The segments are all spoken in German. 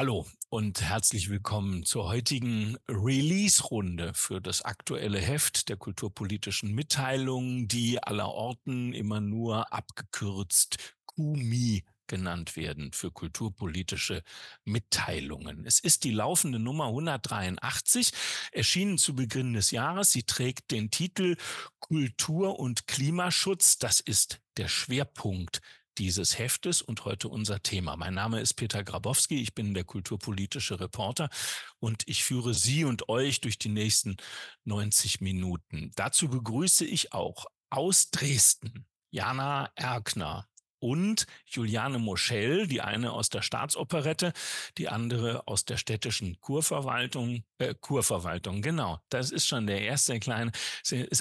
Hallo und herzlich willkommen zur heutigen Release-Runde für das aktuelle Heft der kulturpolitischen Mitteilungen, die allerorten immer nur abgekürzt KUMI genannt werden für kulturpolitische Mitteilungen. Es ist die laufende Nummer 183, erschienen zu Beginn des Jahres. Sie trägt den Titel Kultur und Klimaschutz. Das ist der Schwerpunkt dieses Heftes und heute unser Thema. Mein Name ist Peter Grabowski, ich bin der kulturpolitische Reporter und ich führe Sie und euch durch die nächsten 90 Minuten. Dazu begrüße ich auch aus Dresden Jana Erkner und Juliane Moschel, die eine aus der Staatsoperette, die andere aus der städtischen Kurverwaltung, äh, Kurverwaltung, genau. Das ist schon der erste kleine,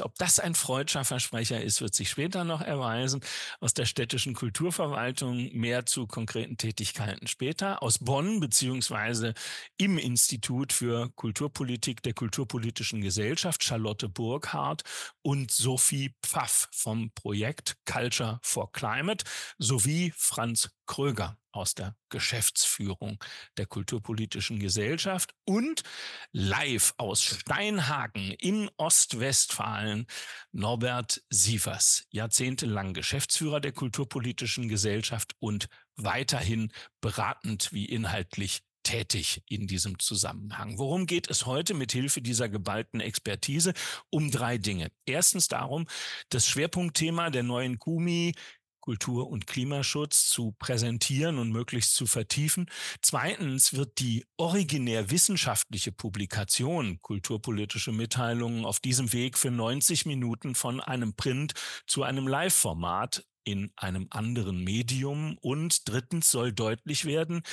ob das ein freudscher Versprecher ist, wird sich später noch erweisen. Aus der städtischen Kulturverwaltung mehr zu konkreten Tätigkeiten später. Aus Bonn, beziehungsweise im Institut für Kulturpolitik der Kulturpolitischen Gesellschaft, Charlotte Burkhardt und Sophie Pfaff vom Projekt Culture for Climate sowie Franz Kröger aus der Geschäftsführung der Kulturpolitischen Gesellschaft und live aus Steinhagen in Ostwestfalen Norbert Sievers, jahrzehntelang Geschäftsführer der Kulturpolitischen Gesellschaft und weiterhin beratend wie inhaltlich tätig in diesem Zusammenhang. Worum geht es heute mit Hilfe dieser geballten Expertise? Um drei Dinge. Erstens darum, das Schwerpunktthema der neuen KUMI Kultur- und Klimaschutz zu präsentieren und möglichst zu vertiefen. Zweitens wird die originär wissenschaftliche Publikation kulturpolitische Mitteilungen auf diesem Weg für 90 Minuten von einem Print zu einem Live-Format in einem anderen Medium. Und drittens soll deutlich werden,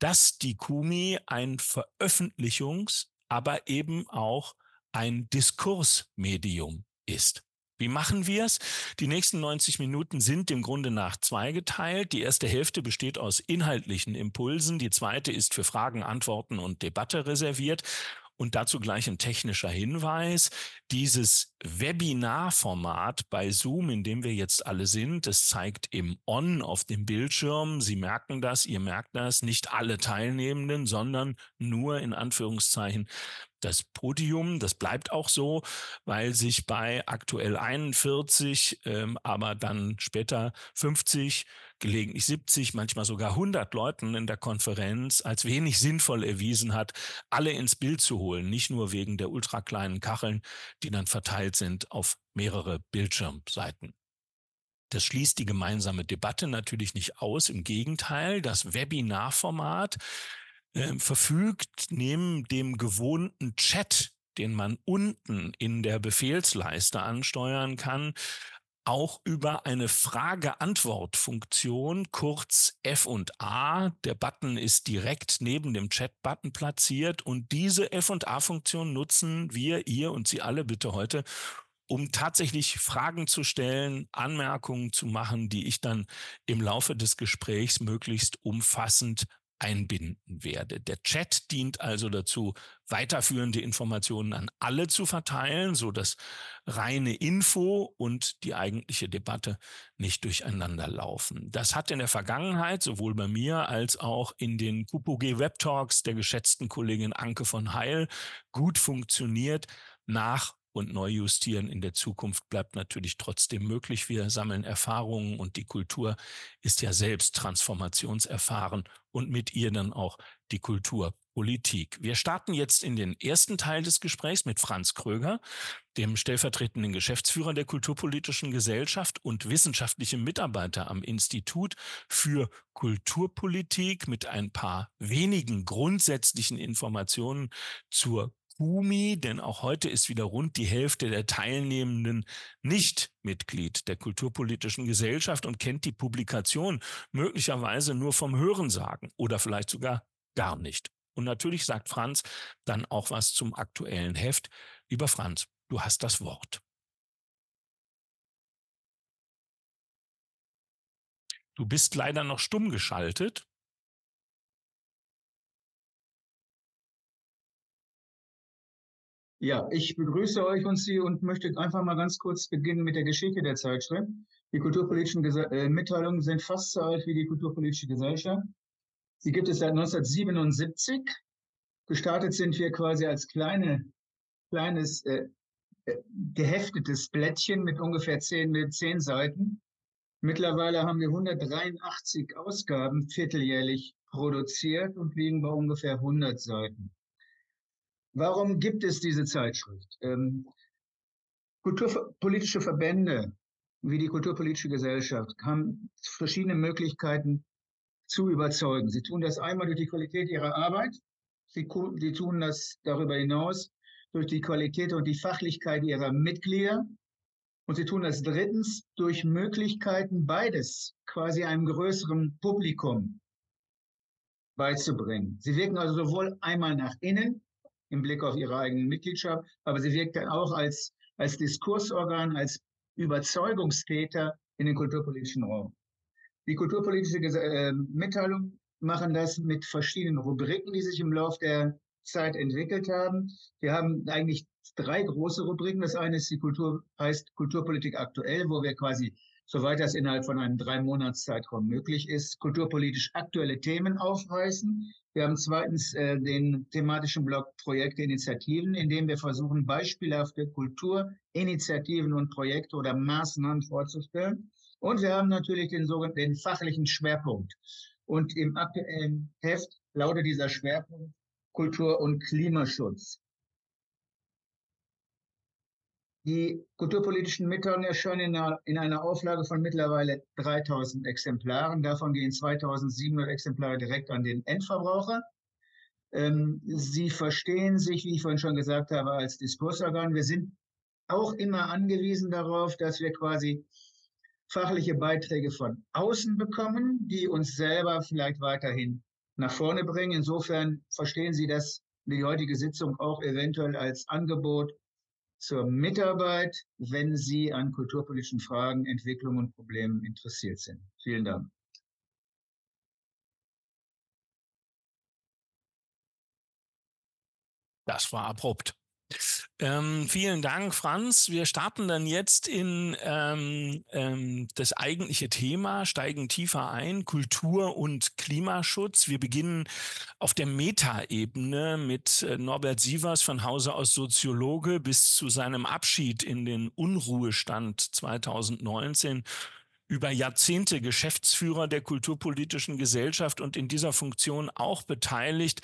dass die Kumi ein Veröffentlichungs-, aber eben auch ein Diskursmedium ist. Wie machen wir es? Die nächsten 90 Minuten sind im Grunde nach zwei geteilt. Die erste Hälfte besteht aus inhaltlichen Impulsen. Die zweite ist für Fragen, Antworten und Debatte reserviert. Und dazu gleich ein technischer Hinweis. Dieses Webinarformat bei Zoom, in dem wir jetzt alle sind, das zeigt im On auf dem Bildschirm. Sie merken das, ihr merkt das, nicht alle Teilnehmenden, sondern nur in Anführungszeichen das Podium. Das bleibt auch so, weil sich bei aktuell 41, ähm, aber dann später 50, gelegentlich 70, manchmal sogar 100 Leuten in der Konferenz als wenig sinnvoll erwiesen hat, alle ins Bild zu holen. Nicht nur wegen der ultrakleinen Kacheln, die dann verteilt sind auf mehrere Bildschirmseiten. Das schließt die gemeinsame Debatte natürlich nicht aus. Im Gegenteil, das Webinarformat äh, verfügt neben dem gewohnten Chat, den man unten in der Befehlsleiste ansteuern kann, auch über eine Frage-Antwort-Funktion, kurz F und A. Der Button ist direkt neben dem Chat-Button platziert und diese F und A-Funktion nutzen wir, ihr und Sie alle bitte heute, um tatsächlich Fragen zu stellen, Anmerkungen zu machen, die ich dann im Laufe des Gesprächs möglichst umfassend einbinden werde. Der Chat dient also dazu, weiterführende Informationen an alle zu verteilen, so dass reine Info und die eigentliche Debatte nicht durcheinander laufen. Das hat in der Vergangenheit sowohl bei mir als auch in den KUPOG Web Talks der geschätzten Kollegin Anke von Heil gut funktioniert. Nach und Neujustieren in der Zukunft bleibt natürlich trotzdem möglich. Wir sammeln Erfahrungen und die Kultur ist ja selbst transformationserfahren und mit ihr dann auch die Kulturpolitik. Wir starten jetzt in den ersten Teil des Gesprächs mit Franz Kröger, dem stellvertretenden Geschäftsführer der Kulturpolitischen Gesellschaft und wissenschaftlichem Mitarbeiter am Institut für Kulturpolitik mit ein paar wenigen grundsätzlichen Informationen zur Bumi, denn auch heute ist wieder rund die Hälfte der Teilnehmenden nicht Mitglied der Kulturpolitischen Gesellschaft und kennt die Publikation möglicherweise nur vom Hörensagen oder vielleicht sogar gar nicht. Und natürlich sagt Franz dann auch was zum aktuellen Heft. Lieber Franz, du hast das Wort. Du bist leider noch stumm geschaltet. Ja, ich begrüße euch und Sie und möchte einfach mal ganz kurz beginnen mit der Geschichte der Zeitschrift. Die kulturpolitischen Gese äh, Mitteilungen sind fast so alt wie die kulturpolitische Gesellschaft. Sie gibt es seit 1977. Gestartet sind wir quasi als kleine, kleines äh, äh, geheftetes Blättchen mit ungefähr zehn, mit zehn Seiten. Mittlerweile haben wir 183 Ausgaben vierteljährlich produziert und liegen bei ungefähr 100 Seiten. Warum gibt es diese Zeitschrift? Ähm, kulturpolitische Verbände wie die Kulturpolitische Gesellschaft haben verschiedene Möglichkeiten zu überzeugen. Sie tun das einmal durch die Qualität ihrer Arbeit. Sie, sie tun das darüber hinaus durch die Qualität und die Fachlichkeit ihrer Mitglieder. Und sie tun das drittens durch Möglichkeiten, beides quasi einem größeren Publikum beizubringen. Sie wirken also sowohl einmal nach innen im Blick auf ihre eigene Mitgliedschaft, aber sie wirken auch als, als Diskursorgan, als Überzeugungstäter in den kulturpolitischen Raum. Die kulturpolitische äh, Mitteilung machen das mit verschiedenen Rubriken, die sich im Laufe der Zeit entwickelt haben. Wir haben eigentlich drei große Rubriken. Das eine ist die Kultur, heißt Kulturpolitik aktuell, wo wir quasi, soweit das innerhalb von einem drei Monatszeitraum möglich ist, kulturpolitisch aktuelle Themen aufreißen. Wir haben zweitens äh, den thematischen Block Projekte, Initiativen, in dem wir versuchen, beispielhafte Kulturinitiativen und Projekte oder Maßnahmen vorzustellen. Und wir haben natürlich den sogenannten fachlichen Schwerpunkt. Und im aktuellen Heft lautet dieser Schwerpunkt Kultur- und Klimaschutz. Die kulturpolitischen Mitteilungen erscheinen in einer, in einer, Auflage von mittlerweile 3000 Exemplaren. Davon gehen 2700 Exemplare direkt an den Endverbraucher. Ähm, sie verstehen sich, wie ich vorhin schon gesagt habe, als Diskursorgan. Wir sind auch immer angewiesen darauf, dass wir quasi fachliche Beiträge von außen bekommen, die uns selber vielleicht weiterhin nach vorne bringen. Insofern verstehen Sie das, die heutige Sitzung auch eventuell als Angebot zur Mitarbeit, wenn Sie an kulturpolitischen Fragen, Entwicklungen und Problemen interessiert sind. Vielen Dank. Das war abrupt. Ähm, vielen Dank, Franz. Wir starten dann jetzt in ähm, ähm, das eigentliche Thema, steigen tiefer ein, Kultur und Klimaschutz. Wir beginnen auf der Metaebene mit äh, Norbert Sievers von Hause aus Soziologe bis zu seinem Abschied in den Unruhestand 2019 über Jahrzehnte Geschäftsführer der kulturpolitischen Gesellschaft und in dieser Funktion auch beteiligt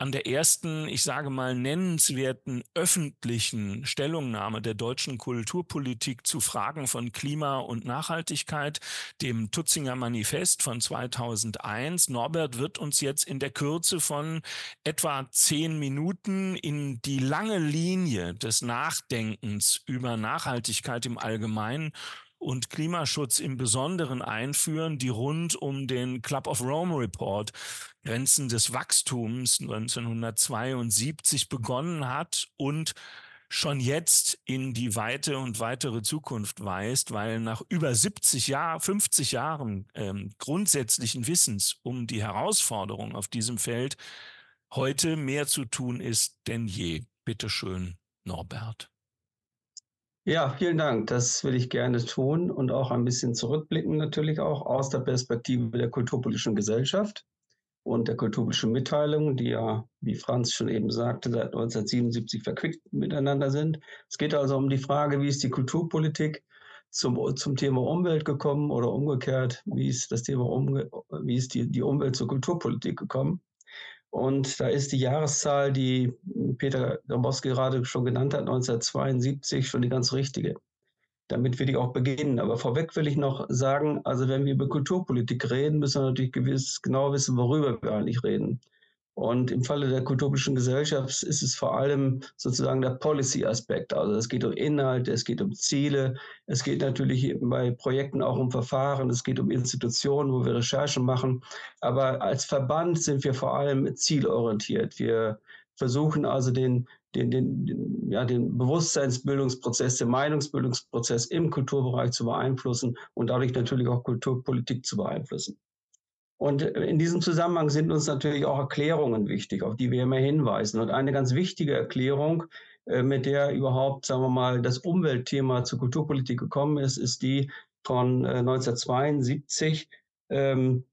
an der ersten, ich sage mal, nennenswerten öffentlichen Stellungnahme der deutschen Kulturpolitik zu Fragen von Klima und Nachhaltigkeit, dem Tutzinger Manifest von 2001. Norbert wird uns jetzt in der Kürze von etwa zehn Minuten in die lange Linie des Nachdenkens über Nachhaltigkeit im Allgemeinen und Klimaschutz im Besonderen einführen, die rund um den Club of Rome Report Grenzen des Wachstums 1972 begonnen hat und schon jetzt in die weite und weitere Zukunft weist, weil nach über 70 Jahren, 50 Jahren ähm, grundsätzlichen Wissens um die Herausforderung auf diesem Feld heute mehr zu tun ist denn je. Bitte schön, Norbert. Ja, vielen Dank. Das will ich gerne tun und auch ein bisschen zurückblicken, natürlich auch aus der Perspektive der kulturpolitischen Gesellschaft und der kulturpolitischen Mitteilung, die ja, wie Franz schon eben sagte, seit 1977 verquickt miteinander sind. Es geht also um die Frage, wie ist die Kulturpolitik zum, zum Thema Umwelt gekommen oder umgekehrt, wie ist das Thema Umge wie ist die, die Umwelt zur Kulturpolitik gekommen. Und da ist die Jahreszahl, die Peter Grabowski gerade schon genannt hat, 1972, schon die ganz richtige. Damit will ich auch beginnen. Aber vorweg will ich noch sagen, also wenn wir über Kulturpolitik reden, müssen wir natürlich gewiss, genau wissen, worüber wir eigentlich reden. Und im Falle der kulturpolitischen Gesellschaft ist es vor allem sozusagen der Policy-Aspekt. Also es geht um Inhalte, es geht um Ziele, es geht natürlich bei Projekten auch um Verfahren, es geht um Institutionen, wo wir Recherchen machen. Aber als Verband sind wir vor allem zielorientiert. Wir versuchen also den, den, den, ja, den Bewusstseinsbildungsprozess, den Meinungsbildungsprozess im Kulturbereich zu beeinflussen und dadurch natürlich auch Kulturpolitik zu beeinflussen. Und in diesem Zusammenhang sind uns natürlich auch Erklärungen wichtig, auf die wir immer hinweisen. Und eine ganz wichtige Erklärung, äh, mit der überhaupt, sagen wir mal, das Umweltthema zur Kulturpolitik gekommen ist, ist die von 1972, äh, ähm,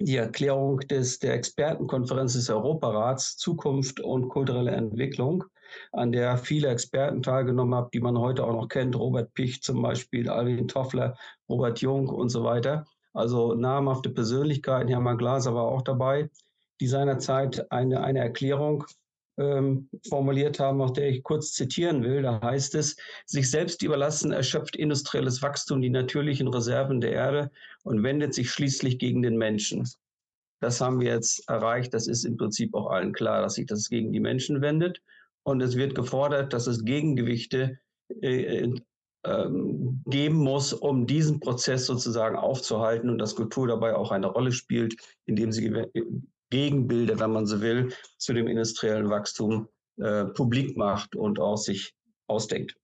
die Erklärung des, der Expertenkonferenz des Europarats Zukunft und kulturelle Entwicklung, an der viele Experten teilgenommen haben, die man heute auch noch kennt. Robert Pich zum Beispiel, Alvin Toffler, Robert Jung und so weiter. Also namhafte Persönlichkeiten, Hermann Glaser war auch dabei, die seinerzeit eine, eine Erklärung ähm, formuliert haben, auch der ich kurz zitieren will. Da heißt es, sich selbst überlassen erschöpft industrielles Wachstum die natürlichen Reserven der Erde und wendet sich schließlich gegen den Menschen. Das haben wir jetzt erreicht. Das ist im Prinzip auch allen klar, dass sich das gegen die Menschen wendet. Und es wird gefordert, dass es Gegengewichte äh, äh, geben muss, um diesen Prozess sozusagen aufzuhalten und dass Kultur dabei auch eine Rolle spielt, indem sie Gegenbilder, wenn man so will, zu dem industriellen Wachstum äh, publik macht und auch sich ausdenkt.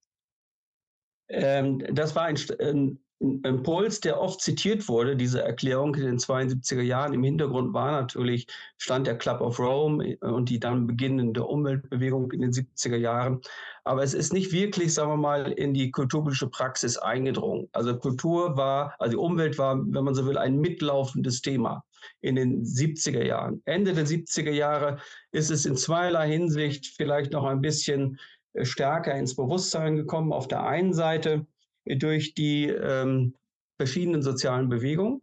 Ähm, das war ein, ein, Impuls, der oft zitiert wurde, diese Erklärung in den 72er Jahren. Im Hintergrund war natürlich, stand der Club of Rome und die dann beginnende Umweltbewegung in den 70er Jahren. Aber es ist nicht wirklich, sagen wir mal, in die kulturpolitische Praxis eingedrungen. Also Kultur war, also die Umwelt war, wenn man so will, ein mitlaufendes Thema in den 70er Jahren. Ende der 70er Jahre ist es in zweierlei Hinsicht vielleicht noch ein bisschen äh, stärker ins Bewusstsein gekommen. Auf der einen Seite durch die ähm, verschiedenen sozialen Bewegungen.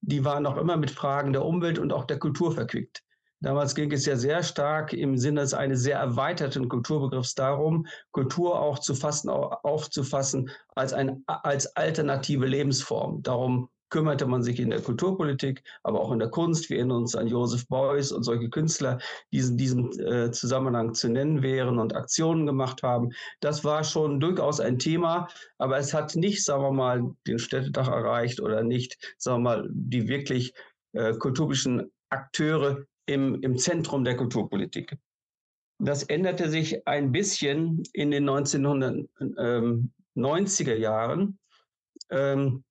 Die waren auch immer mit Fragen der Umwelt und auch der Kultur verquickt. Damals ging es ja sehr stark im Sinne eines sehr erweiterten Kulturbegriffs darum, Kultur auch zu fassen, aufzufassen als, ein, als alternative Lebensform. Darum kümmerte man sich in der Kulturpolitik, aber auch in der Kunst. Wir erinnern uns an Joseph Beuys und solche Künstler, die in diesem äh, Zusammenhang zu nennen wären und Aktionen gemacht haben. Das war schon durchaus ein Thema, aber es hat nicht, sagen wir mal, den Städtetag erreicht oder nicht, sagen wir mal, die wirklich äh, kulturischen Akteure im, im Zentrum der Kulturpolitik. Das änderte sich ein bisschen in den 1990er Jahren. Ähm,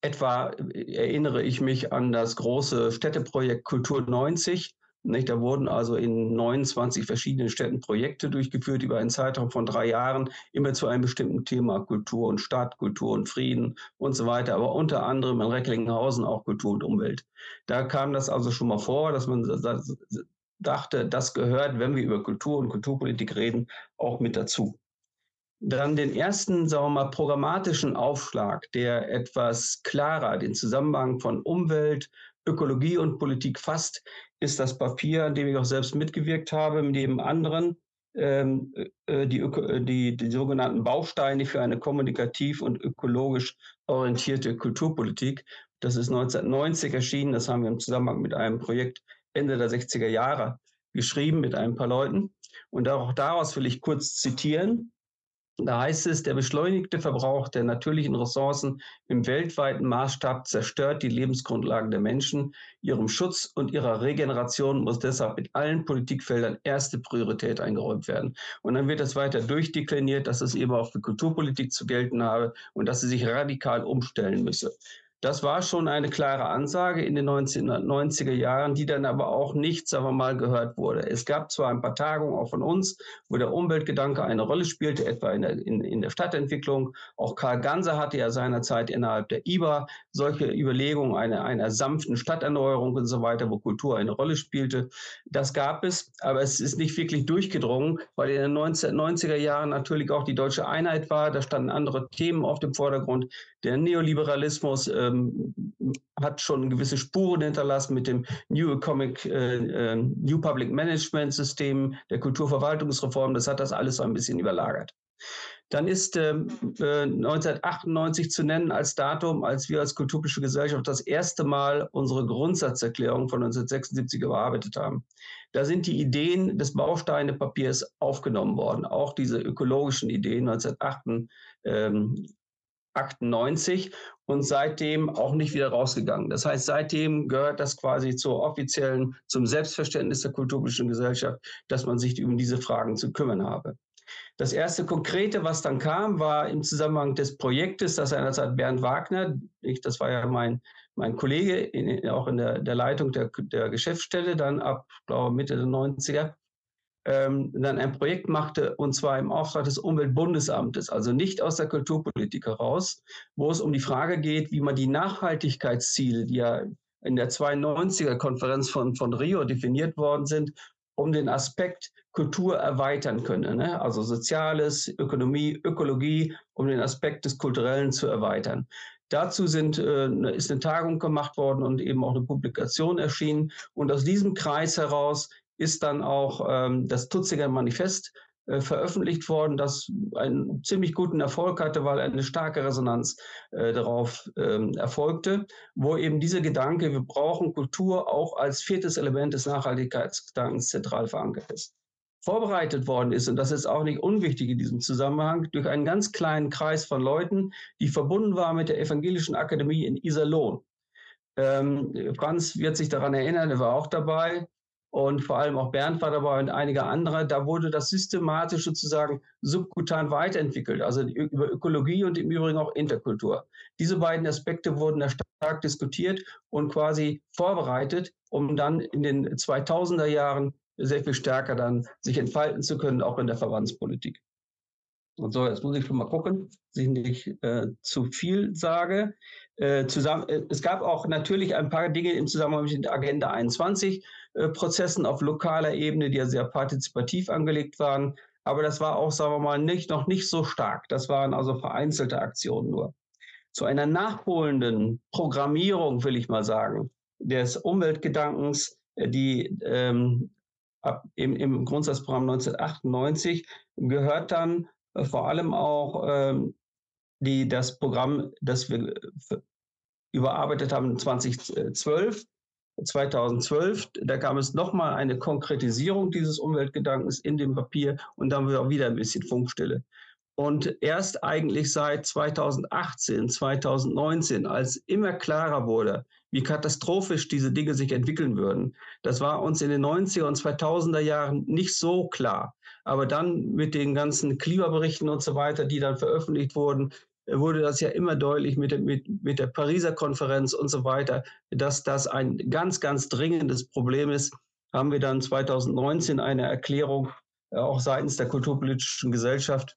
Etwa äh, erinnere ich mich an das große Städteprojekt Kultur 90. Nicht? Da wurden also in 29 verschiedenen Städten Projekte durchgeführt über einen Zeitraum von drei Jahren, immer zu einem bestimmten Thema, Kultur und Stadt, Kultur und Frieden und so weiter, aber unter anderem in Recklinghausen auch Kultur und Umwelt. Da kam das also schon mal vor, dass man dachte, das gehört, wenn wir über Kultur und Kulturpolitik reden, auch mit dazu dann den ersten, sagen wir mal, programmatischen Aufschlag, der etwas klarer den Zusammenhang von Umwelt, Ökologie und Politik fasst, ist das Papier, an dem ich auch selbst mitgewirkt habe, neben anderen ähm, äh, die, die, die sogenannten Bausteine für eine kommunikativ und ökologisch orientierte Kulturpolitik. Das ist 1990 erschienen. Das haben wir im Zusammenhang mit einem Projekt Ende der 60er Jahre geschrieben mit ein paar Leuten. Und auch daraus will ich kurz zitieren. Da heißt es, der beschleunigte Verbrauch der natürlichen Ressourcen im weltweiten Maßstab zerstört die Lebensgrundlagen der Menschen. Ihrem Schutz und ihrer Regeneration muss deshalb mit allen Politikfeldern erste Priorität eingeräumt werden. Und dann wird das weiter durchdekliniert, dass es eben auch für Kulturpolitik zu gelten habe und dass sie sich radikal umstellen müsse. Das war schon eine klare Ansage in den 1990er Jahren, die dann aber auch nicht, sagen wir mal, gehört wurde. Es gab zwar ein paar Tagungen auch von uns, wo der Umweltgedanke eine Rolle spielte, etwa in der, in, in der Stadtentwicklung. Auch Karl Ganser hatte ja seinerzeit innerhalb der IBA solche Überlegungen einer, einer sanften Stadterneuerung und so weiter, wo Kultur eine Rolle spielte. Das gab es, aber es ist nicht wirklich durchgedrungen, weil in den 1990er Jahren natürlich auch die deutsche Einheit war. Da standen andere Themen auf dem Vordergrund. Der Neoliberalismus, äh, ähm, hat schon gewisse Spuren hinterlassen mit dem New Economic, äh, äh, New Public Management System, der Kulturverwaltungsreform. Das hat das alles so ein bisschen überlagert. Dann ist äh, 1998 zu nennen als Datum, als wir als kulturpolitische Gesellschaft das erste Mal unsere Grundsatzerklärung von 1976 überarbeitet haben. Da sind die Ideen des Bausteinepapiers aufgenommen worden, auch diese ökologischen Ideen 1998. Ähm, 98 und seitdem auch nicht wieder rausgegangen. Das heißt, seitdem gehört das quasi zur offiziellen, zum Selbstverständnis der kulturpolitischen Gesellschaft, dass man sich um diese Fragen zu kümmern habe. Das erste Konkrete, was dann kam, war im Zusammenhang des Projektes, das seinerzeit Bernd Wagner, ich, das war ja mein, mein Kollege, in, auch in der, der Leitung der, der Geschäftsstelle, dann ab glaube, Mitte der 90er, ähm, dann ein Projekt machte, und zwar im Auftrag des Umweltbundesamtes, also nicht aus der Kulturpolitik heraus, wo es um die Frage geht, wie man die Nachhaltigkeitsziele, die ja in der 92er Konferenz von, von Rio definiert worden sind, um den Aspekt Kultur erweitern können. Ne? Also Soziales, Ökonomie, Ökologie, um den Aspekt des Kulturellen zu erweitern. Dazu sind, äh, ist eine Tagung gemacht worden und eben auch eine Publikation erschienen. Und aus diesem Kreis heraus ist dann auch ähm, das Tutzinger Manifest äh, veröffentlicht worden, das einen ziemlich guten Erfolg hatte, weil eine starke Resonanz äh, darauf ähm, erfolgte, wo eben dieser Gedanke, wir brauchen Kultur auch als viertes Element des Nachhaltigkeitsgedankens zentral verankert ist vorbereitet worden ist, und das ist auch nicht unwichtig in diesem Zusammenhang, durch einen ganz kleinen Kreis von Leuten, die verbunden waren mit der Evangelischen Akademie in Iserlohn. Ähm, Franz wird sich daran erinnern, er war auch dabei und vor allem auch Bernd war dabei und einige andere. Da wurde das systematisch sozusagen subkutan weiterentwickelt, also über Ökologie und im Übrigen auch Interkultur. Diese beiden Aspekte wurden da stark diskutiert und quasi vorbereitet, um dann in den 2000er Jahren sehr viel stärker dann sich entfalten zu können, auch in der Verbandspolitik. Und so, jetzt muss ich schon mal gucken, dass ich nicht äh, zu viel sage. Äh, zusammen, äh, es gab auch natürlich ein paar Dinge im Zusammenhang mit den Agenda 21 äh, Prozessen auf lokaler Ebene, die ja sehr partizipativ angelegt waren. Aber das war auch, sagen wir mal, nicht, noch nicht so stark. Das waren also vereinzelte Aktionen nur. Zu einer nachholenden Programmierung, will ich mal sagen, des Umweltgedankens, äh, die ähm, ab, im, im Grundsatzprogramm 1998 gehört dann äh, vor allem auch ähm, die, das Programm, das wir überarbeitet haben 2012. 2012, da kam es nochmal eine Konkretisierung dieses Umweltgedankens in dem Papier und dann war wieder ein bisschen Funkstille. Und erst eigentlich seit 2018, 2019, als immer klarer wurde, wie katastrophisch diese Dinge sich entwickeln würden, das war uns in den 90er und 2000er Jahren nicht so klar. Aber dann mit den ganzen Klimaberichten und so weiter, die dann veröffentlicht wurden, wurde das ja immer deutlich mit der, mit, mit der Pariser Konferenz und so weiter, dass das ein ganz, ganz dringendes Problem ist. Haben wir dann 2019 eine Erklärung äh, auch seitens der kulturpolitischen Gesellschaft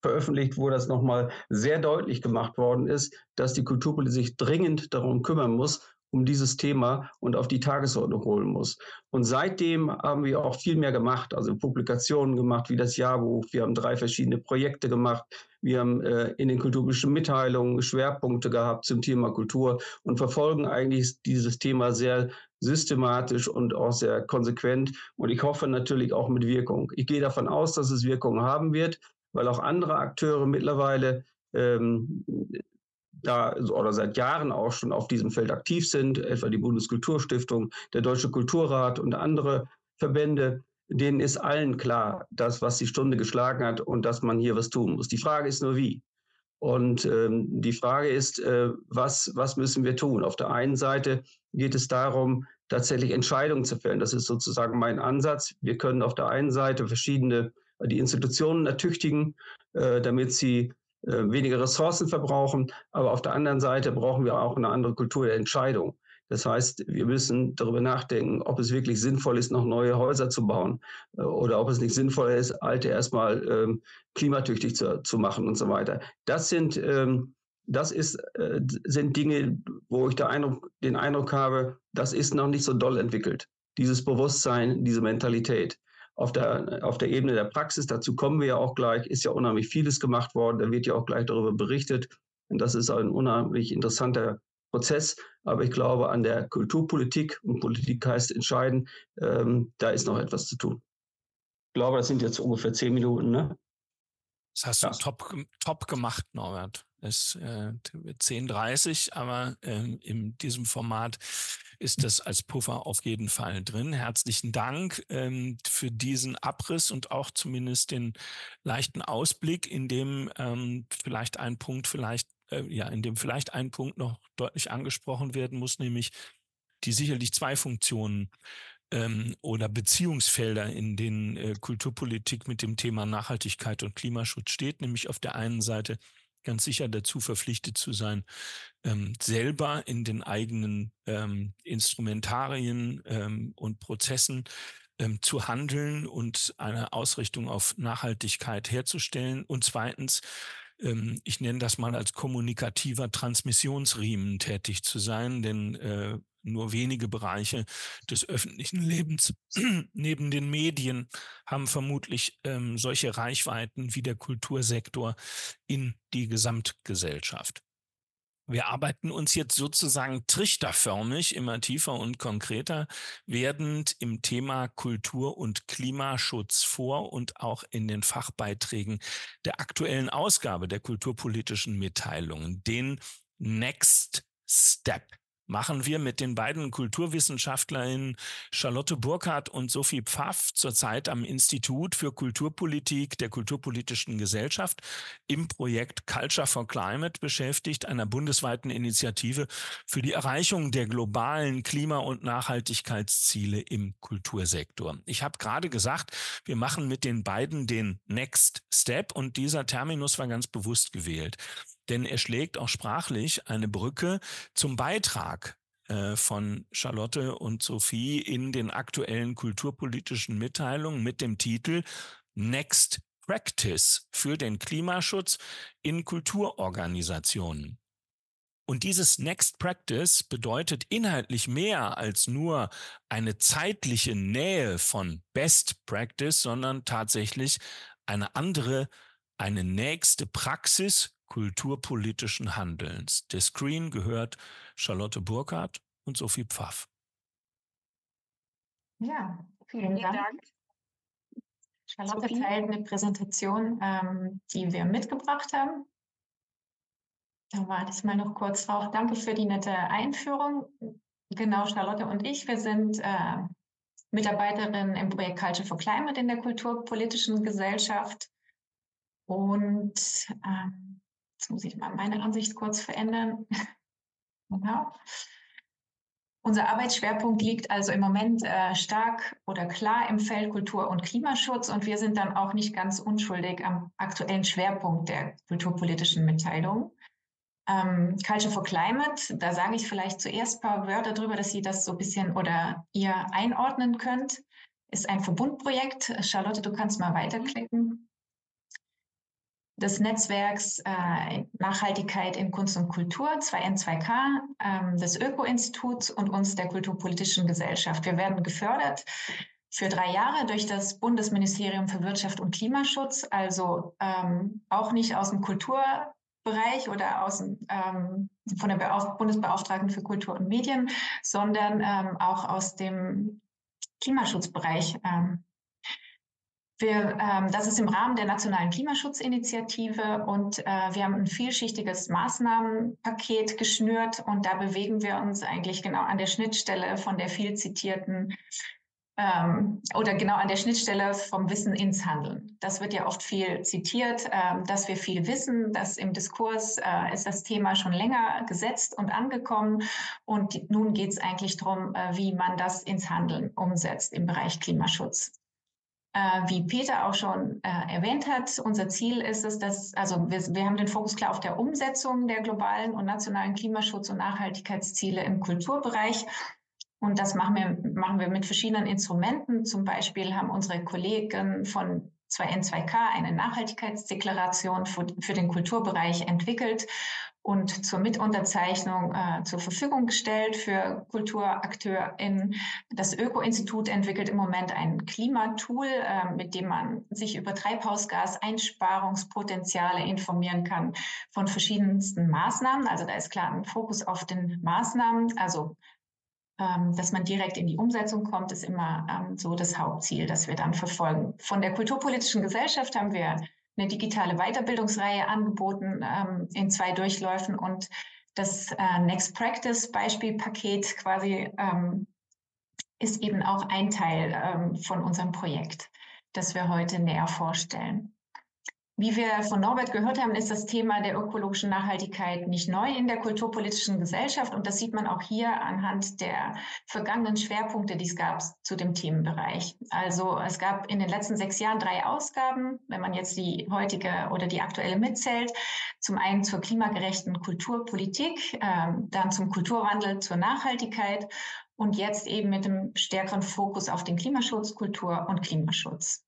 veröffentlicht, wo das nochmal sehr deutlich gemacht worden ist, dass die Kulturpolitik sich dringend darum kümmern muss, um dieses Thema und auf die Tagesordnung holen muss. Und seitdem haben wir auch viel mehr gemacht, also Publikationen gemacht, wie das Jahrbuch. Wir haben drei verschiedene Projekte gemacht. Wir haben äh, in den kulturpolitischen Mitteilungen Schwerpunkte gehabt zum Thema Kultur und verfolgen eigentlich dieses Thema sehr systematisch und auch sehr konsequent. Und ich hoffe natürlich auch mit Wirkung. Ich gehe davon aus, dass es Wirkung haben wird weil auch andere Akteure mittlerweile ähm, da oder seit Jahren auch schon auf diesem Feld aktiv sind, etwa die Bundeskulturstiftung, der Deutsche Kulturrat und andere Verbände, denen ist allen klar, dass was die Stunde geschlagen hat und dass man hier was tun muss. Die Frage ist nur wie. Und ähm, die Frage ist, äh, was, was müssen wir tun? Auf der einen Seite geht es darum, tatsächlich Entscheidungen zu fällen. Das ist sozusagen mein Ansatz. Wir können auf der einen Seite verschiedene die Institutionen ertüchtigen, äh, damit sie äh, weniger Ressourcen verbrauchen. Aber auf der anderen Seite brauchen wir auch eine andere Kultur der Entscheidung. Das heißt, wir müssen darüber nachdenken, ob es wirklich sinnvoll ist, noch neue Häuser zu bauen äh, oder ob es nicht sinnvoll ist, alte erstmal ähm, klimatüchtig zu, zu machen und so weiter. Das sind, ähm, das ist, äh, sind Dinge, wo ich Eindruck, den Eindruck habe, das ist noch nicht so doll entwickelt. Dieses Bewusstsein, diese Mentalität auf der, auf der Ebene der Praxis, dazu kommen wir ja auch gleich, ist ja unheimlich vieles gemacht worden. Da wird ja auch gleich darüber berichtet. Und das ist ein unheimlich interessanter Prozess. Aber ich glaube, an der Kulturpolitik und Politik heißt entscheiden, ähm, da ist noch etwas zu tun. Ich glaube, das sind jetzt ungefähr zehn Minuten. Ne? Das hast ja. du top, top gemacht, Norbert. Es äh, 10.30, aber äh, in diesem Format ist das als Puffer auf jeden Fall drin. Herzlichen Dank ähm, für diesen Abriss und auch zumindest den leichten Ausblick, in dem ähm, vielleicht ein Punkt vielleicht äh, ja, in dem vielleicht ein Punkt noch deutlich angesprochen werden muss, nämlich die sicherlich zwei Funktionen ähm, oder Beziehungsfelder, in denen äh, Kulturpolitik mit dem Thema Nachhaltigkeit und Klimaschutz steht, nämlich auf der einen Seite ganz sicher dazu verpflichtet zu sein, ähm, selber in den eigenen ähm, Instrumentarien ähm, und Prozessen ähm, zu handeln und eine Ausrichtung auf Nachhaltigkeit herzustellen. Und zweitens, ähm, ich nenne das mal als kommunikativer Transmissionsriemen tätig zu sein, denn äh, nur wenige Bereiche des öffentlichen Lebens neben den Medien haben vermutlich ähm, solche Reichweiten wie der Kultursektor in die Gesamtgesellschaft. Wir arbeiten uns jetzt sozusagen trichterförmig immer tiefer und konkreter werdend im Thema Kultur und Klimaschutz vor und auch in den Fachbeiträgen der aktuellen Ausgabe der kulturpolitischen Mitteilungen, den Next Step machen wir mit den beiden Kulturwissenschaftlerinnen Charlotte Burkhardt und Sophie Pfaff zurzeit am Institut für Kulturpolitik der Kulturpolitischen Gesellschaft im Projekt Culture for Climate beschäftigt, einer bundesweiten Initiative für die Erreichung der globalen Klima- und Nachhaltigkeitsziele im Kultursektor. Ich habe gerade gesagt, wir machen mit den beiden den Next Step und dieser Terminus war ganz bewusst gewählt denn er schlägt auch sprachlich eine Brücke zum Beitrag äh, von Charlotte und Sophie in den aktuellen kulturpolitischen Mitteilungen mit dem Titel Next Practice für den Klimaschutz in Kulturorganisationen. Und dieses Next Practice bedeutet inhaltlich mehr als nur eine zeitliche Nähe von Best Practice, sondern tatsächlich eine andere, eine nächste Praxis kulturpolitischen Handelns. Der Screen gehört Charlotte Burkhardt und Sophie Pfaff. Ja, vielen, vielen Dank. Dank. Charlotte Sophie? teilt eine Präsentation, ähm, die wir mitgebracht haben. Da warte ich mal noch kurz drauf. Danke für die nette Einführung. Genau, Charlotte und ich, wir sind äh, Mitarbeiterin im Projekt Culture for Climate in der Kulturpolitischen Gesellschaft. Und ähm, Jetzt muss ich mal meine Ansicht kurz verändern. genau. Unser Arbeitsschwerpunkt liegt also im Moment äh, stark oder klar im Feld Kultur- und Klimaschutz und wir sind dann auch nicht ganz unschuldig am aktuellen Schwerpunkt der kulturpolitischen Mitteilung. Ähm, Culture for Climate, da sage ich vielleicht zuerst ein paar Wörter darüber, dass Sie das so ein bisschen oder ihr einordnen könnt, ist ein Verbundprojekt. Charlotte, du kannst mal weiterklicken des Netzwerks äh, Nachhaltigkeit in Kunst und Kultur, 2N2K, ähm, des Öko-Instituts und uns der Kulturpolitischen Gesellschaft. Wir werden gefördert für drei Jahre durch das Bundesministerium für Wirtschaft und Klimaschutz, also ähm, auch nicht aus dem Kulturbereich oder aus ähm, von der Beauf Bundesbeauftragten für Kultur und Medien, sondern ähm, auch aus dem Klimaschutzbereich ähm, wir, ähm, das ist im Rahmen der Nationalen Klimaschutzinitiative und äh, wir haben ein vielschichtiges Maßnahmenpaket geschnürt und da bewegen wir uns eigentlich genau an der Schnittstelle von der viel zitierten ähm, oder genau an der Schnittstelle vom Wissen ins Handeln. Das wird ja oft viel zitiert, äh, dass wir viel wissen, dass im Diskurs äh, ist das Thema schon länger gesetzt und angekommen und nun geht es eigentlich darum, äh, wie man das ins Handeln umsetzt im Bereich Klimaschutz. Äh, wie Peter auch schon äh, erwähnt hat, unser Ziel ist es, dass, also wir, wir haben den Fokus klar auf der Umsetzung der globalen und nationalen Klimaschutz- und Nachhaltigkeitsziele im Kulturbereich. Und das machen wir, machen wir mit verschiedenen Instrumenten. Zum Beispiel haben unsere Kollegen von 2N2K eine Nachhaltigkeitsdeklaration für, für den Kulturbereich entwickelt und zur Mitunterzeichnung äh, zur Verfügung gestellt für KulturakteurInnen. Das Öko-Institut entwickelt im Moment ein Klimatool, äh, mit dem man sich über Treibhausgaseinsparungspotenziale informieren kann von verschiedensten Maßnahmen. Also da ist klar ein Fokus auf den Maßnahmen, also ähm, dass man direkt in die Umsetzung kommt, ist immer ähm, so das Hauptziel, das wir dann verfolgen. Von der kulturpolitischen Gesellschaft haben wir eine digitale Weiterbildungsreihe angeboten ähm, in zwei Durchläufen und das äh, Next Practice Beispielpaket quasi ähm, ist eben auch ein Teil ähm, von unserem Projekt, das wir heute näher vorstellen. Wie wir von Norbert gehört haben, ist das Thema der ökologischen Nachhaltigkeit nicht neu in der kulturpolitischen Gesellschaft. Und das sieht man auch hier anhand der vergangenen Schwerpunkte, die es gab zu dem Themenbereich. Also es gab in den letzten sechs Jahren drei Ausgaben, wenn man jetzt die heutige oder die aktuelle mitzählt. Zum einen zur klimagerechten Kulturpolitik, äh, dann zum Kulturwandel, zur Nachhaltigkeit und jetzt eben mit dem stärkeren Fokus auf den Klimaschutz, Kultur und Klimaschutz.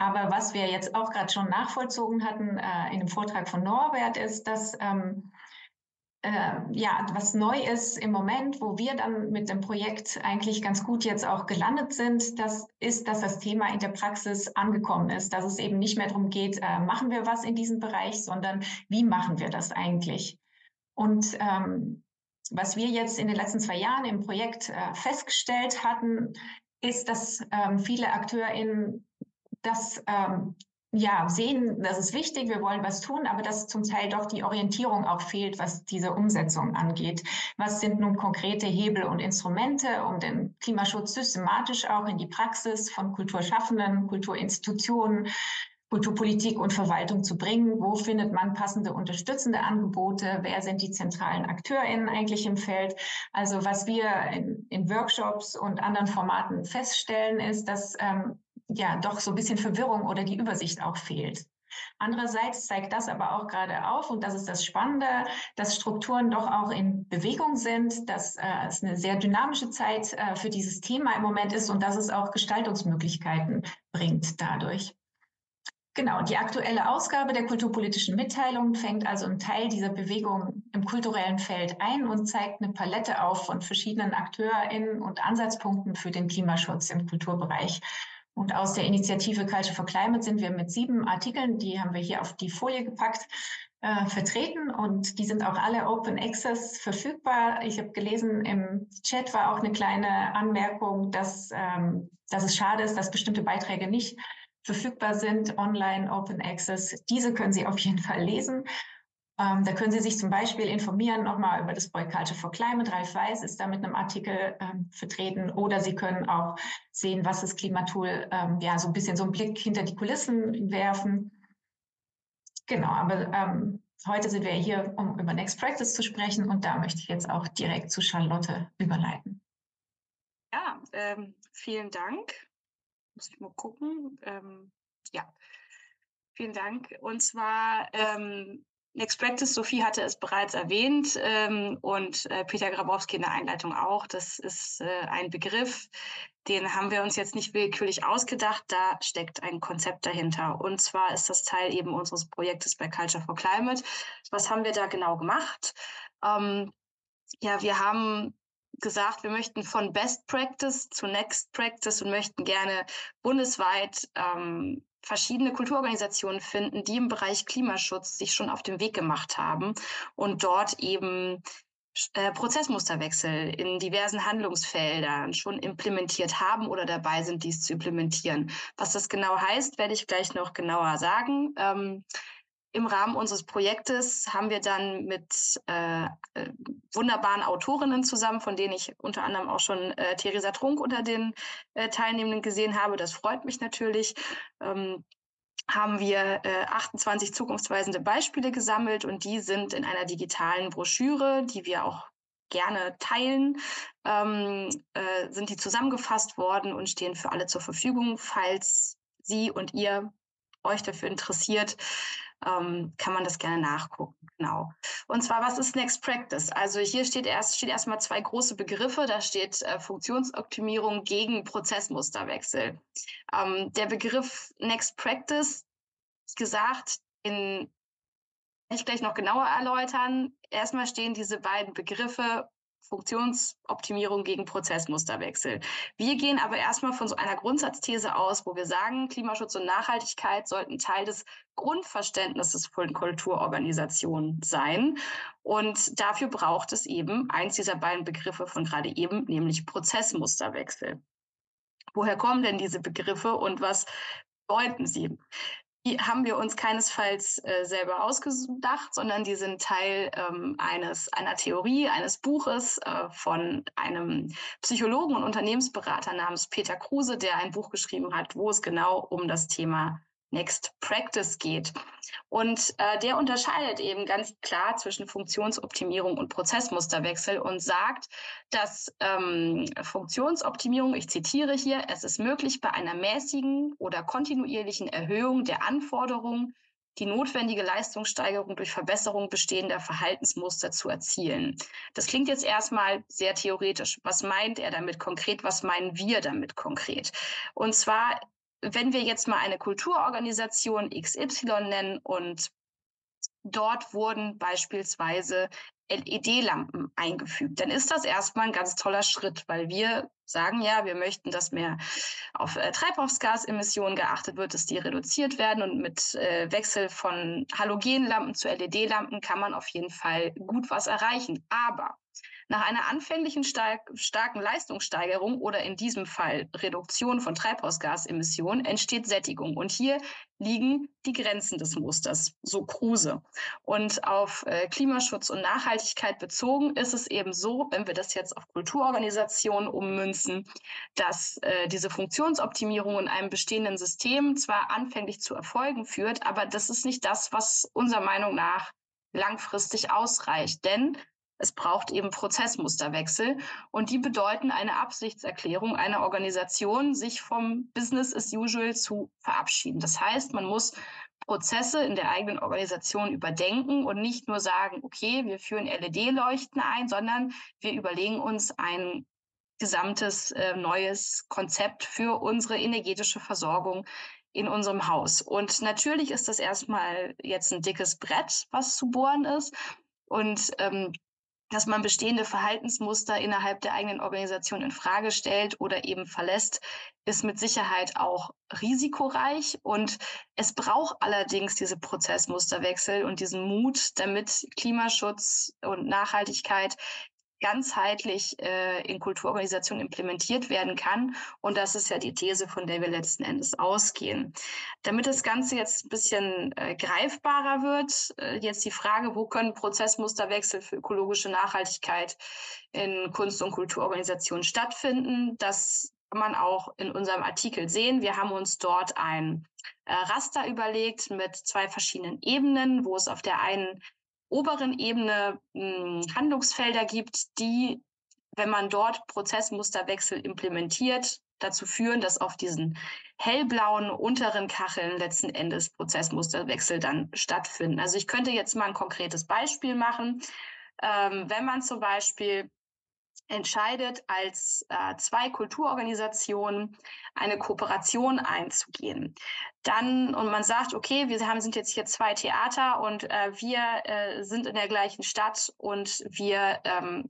Aber was wir jetzt auch gerade schon nachvollzogen hatten äh, in dem Vortrag von Norbert, ist, dass ähm, äh, ja, was neu ist im Moment, wo wir dann mit dem Projekt eigentlich ganz gut jetzt auch gelandet sind, das ist, dass das Thema in der Praxis angekommen ist, dass es eben nicht mehr darum geht, äh, machen wir was in diesem Bereich, sondern wie machen wir das eigentlich? Und ähm, was wir jetzt in den letzten zwei Jahren im Projekt äh, festgestellt hatten, ist, dass ähm, viele AkteurInnen das ähm, ja, sehen, das ist wichtig, wir wollen was tun, aber dass zum Teil doch die Orientierung auch fehlt, was diese Umsetzung angeht. Was sind nun konkrete Hebel und Instrumente, um den Klimaschutz systematisch auch in die Praxis von Kulturschaffenden, Kulturinstitutionen, Kulturpolitik und Verwaltung zu bringen? Wo findet man passende unterstützende Angebote? Wer sind die zentralen AkteurInnen eigentlich im Feld? Also was wir in, in Workshops und anderen Formaten feststellen, ist, dass ähm, ja doch so ein bisschen Verwirrung oder die Übersicht auch fehlt. Andererseits zeigt das aber auch gerade auf, und das ist das Spannende, dass Strukturen doch auch in Bewegung sind, dass äh, es eine sehr dynamische Zeit äh, für dieses Thema im Moment ist und dass es auch Gestaltungsmöglichkeiten bringt dadurch. Genau, die aktuelle Ausgabe der kulturpolitischen Mitteilung fängt also einen Teil dieser Bewegung im kulturellen Feld ein und zeigt eine Palette auf von verschiedenen AkteurInnen und Ansatzpunkten für den Klimaschutz im Kulturbereich. Und aus der Initiative Culture for Climate sind wir mit sieben Artikeln, die haben wir hier auf die Folie gepackt, äh, vertreten und die sind auch alle Open Access verfügbar. Ich habe gelesen, im Chat war auch eine kleine Anmerkung, dass, ähm, dass es schade ist, dass bestimmte Beiträge nicht verfügbar sind, online, Open Access. Diese können Sie auf jeden Fall lesen. Ähm, da können Sie sich zum Beispiel informieren nochmal über das Culture for Climate. Ralf Weiß ist da mit einem Artikel ähm, vertreten. Oder Sie können auch sehen, was das Klimatool, ähm, ja, so ein bisschen so einen Blick hinter die Kulissen werfen. Genau, aber ähm, heute sind wir hier, um über Next Practice zu sprechen. Und da möchte ich jetzt auch direkt zu Charlotte überleiten. Ja, ähm, vielen Dank. Muss ich mal gucken. Ähm, ja, vielen Dank. Und zwar Next Practice, Sophie hatte es bereits erwähnt ähm, und äh, Peter Grabowski in der Einleitung auch. Das ist äh, ein Begriff, den haben wir uns jetzt nicht willkürlich ausgedacht. Da steckt ein Konzept dahinter. Und zwar ist das Teil eben unseres Projektes bei Culture for Climate. Was haben wir da genau gemacht? Ähm, ja, wir haben gesagt, wir möchten von Best Practice zu Next Practice und möchten gerne bundesweit ähm, verschiedene Kulturorganisationen finden, die im Bereich Klimaschutz sich schon auf den Weg gemacht haben und dort eben äh, Prozessmusterwechsel in diversen Handlungsfeldern schon implementiert haben oder dabei sind, dies zu implementieren. Was das genau heißt, werde ich gleich noch genauer sagen. Ähm, im Rahmen unseres Projektes haben wir dann mit äh, äh, wunderbaren Autorinnen zusammen, von denen ich unter anderem auch schon äh, Theresa Trunk unter den äh, Teilnehmenden gesehen habe. Das freut mich natürlich. Ähm, haben wir äh, 28 zukunftsweisende Beispiele gesammelt und die sind in einer digitalen Broschüre, die wir auch gerne teilen, ähm, äh, sind die zusammengefasst worden und stehen für alle zur Verfügung, falls Sie und ihr euch dafür interessiert, ähm, kann man das gerne nachgucken. Genau. Und zwar, was ist Next Practice? Also hier steht erst steht erstmal zwei große Begriffe. Da steht äh, Funktionsoptimierung gegen Prozessmusterwechsel. Ähm, der Begriff Next Practice, gesagt, in ich gleich noch genauer erläutern. Erstmal stehen diese beiden Begriffe Funktionsoptimierung gegen Prozessmusterwechsel. Wir gehen aber erstmal von so einer Grundsatzthese aus, wo wir sagen, Klimaschutz und Nachhaltigkeit sollten Teil des Grundverständnisses von Kulturorganisationen sein. Und dafür braucht es eben eins dieser beiden Begriffe von gerade eben, nämlich Prozessmusterwechsel. Woher kommen denn diese Begriffe und was bedeuten sie? Die haben wir uns keinesfalls äh, selber ausgedacht, sondern die sind Teil ähm, eines, einer Theorie, eines Buches äh, von einem Psychologen und Unternehmensberater namens Peter Kruse, der ein Buch geschrieben hat, wo es genau um das Thema Next Practice geht. Und äh, der unterscheidet eben ganz klar zwischen Funktionsoptimierung und Prozessmusterwechsel und sagt, dass ähm, Funktionsoptimierung, ich zitiere hier, es ist möglich, bei einer mäßigen oder kontinuierlichen Erhöhung der Anforderungen die notwendige Leistungssteigerung durch Verbesserung bestehender Verhaltensmuster zu erzielen. Das klingt jetzt erstmal sehr theoretisch. Was meint er damit konkret? Was meinen wir damit konkret? Und zwar wenn wir jetzt mal eine Kulturorganisation XY nennen und dort wurden beispielsweise LED-Lampen eingefügt, dann ist das erstmal ein ganz toller Schritt, weil wir sagen ja, wir möchten, dass mehr auf äh, Treibhausgasemissionen geachtet wird, dass die reduziert werden und mit äh, Wechsel von Halogenlampen zu LED-Lampen kann man auf jeden Fall gut was erreichen. Aber nach einer anfänglichen stark, starken Leistungssteigerung oder in diesem Fall Reduktion von Treibhausgasemissionen entsteht Sättigung. Und hier liegen die Grenzen des Musters, so Kruse. Und auf äh, Klimaschutz und Nachhaltigkeit bezogen ist es eben so, wenn wir das jetzt auf Kulturorganisationen ummünzen, dass äh, diese Funktionsoptimierung in einem bestehenden System zwar anfänglich zu Erfolgen führt, aber das ist nicht das, was unserer Meinung nach langfristig ausreicht. Denn es braucht eben Prozessmusterwechsel und die bedeuten eine Absichtserklärung einer Organisation, sich vom Business as usual zu verabschieden. Das heißt, man muss Prozesse in der eigenen Organisation überdenken und nicht nur sagen, okay, wir führen LED-Leuchten ein, sondern wir überlegen uns ein gesamtes äh, neues Konzept für unsere energetische Versorgung in unserem Haus. Und natürlich ist das erstmal jetzt ein dickes Brett, was zu bohren ist. Und ähm, dass man bestehende Verhaltensmuster innerhalb der eigenen Organisation in Frage stellt oder eben verlässt, ist mit Sicherheit auch risikoreich. Und es braucht allerdings diese Prozessmusterwechsel und diesen Mut, damit Klimaschutz und Nachhaltigkeit ganzheitlich äh, in Kulturorganisationen implementiert werden kann. Und das ist ja die These, von der wir letzten Endes ausgehen. Damit das Ganze jetzt ein bisschen äh, greifbarer wird, äh, jetzt die Frage, wo können Prozessmusterwechsel für ökologische Nachhaltigkeit in Kunst- und Kulturorganisationen stattfinden? Das kann man auch in unserem Artikel sehen. Wir haben uns dort ein äh, Raster überlegt mit zwei verschiedenen Ebenen, wo es auf der einen oberen Ebene mh, hm, Handlungsfelder gibt, die, wenn man dort Prozessmusterwechsel implementiert, dazu führen, dass auf diesen hellblauen unteren Kacheln letzten Endes Prozessmusterwechsel dann stattfinden. Also ich könnte jetzt mal ein konkretes Beispiel machen. Ähm, wenn man zum Beispiel entscheidet, als äh, zwei Kulturorganisationen eine Kooperation einzugehen. Dann, und man sagt, okay, wir haben, sind jetzt hier zwei Theater und äh, wir äh, sind in der gleichen Stadt und wir ähm,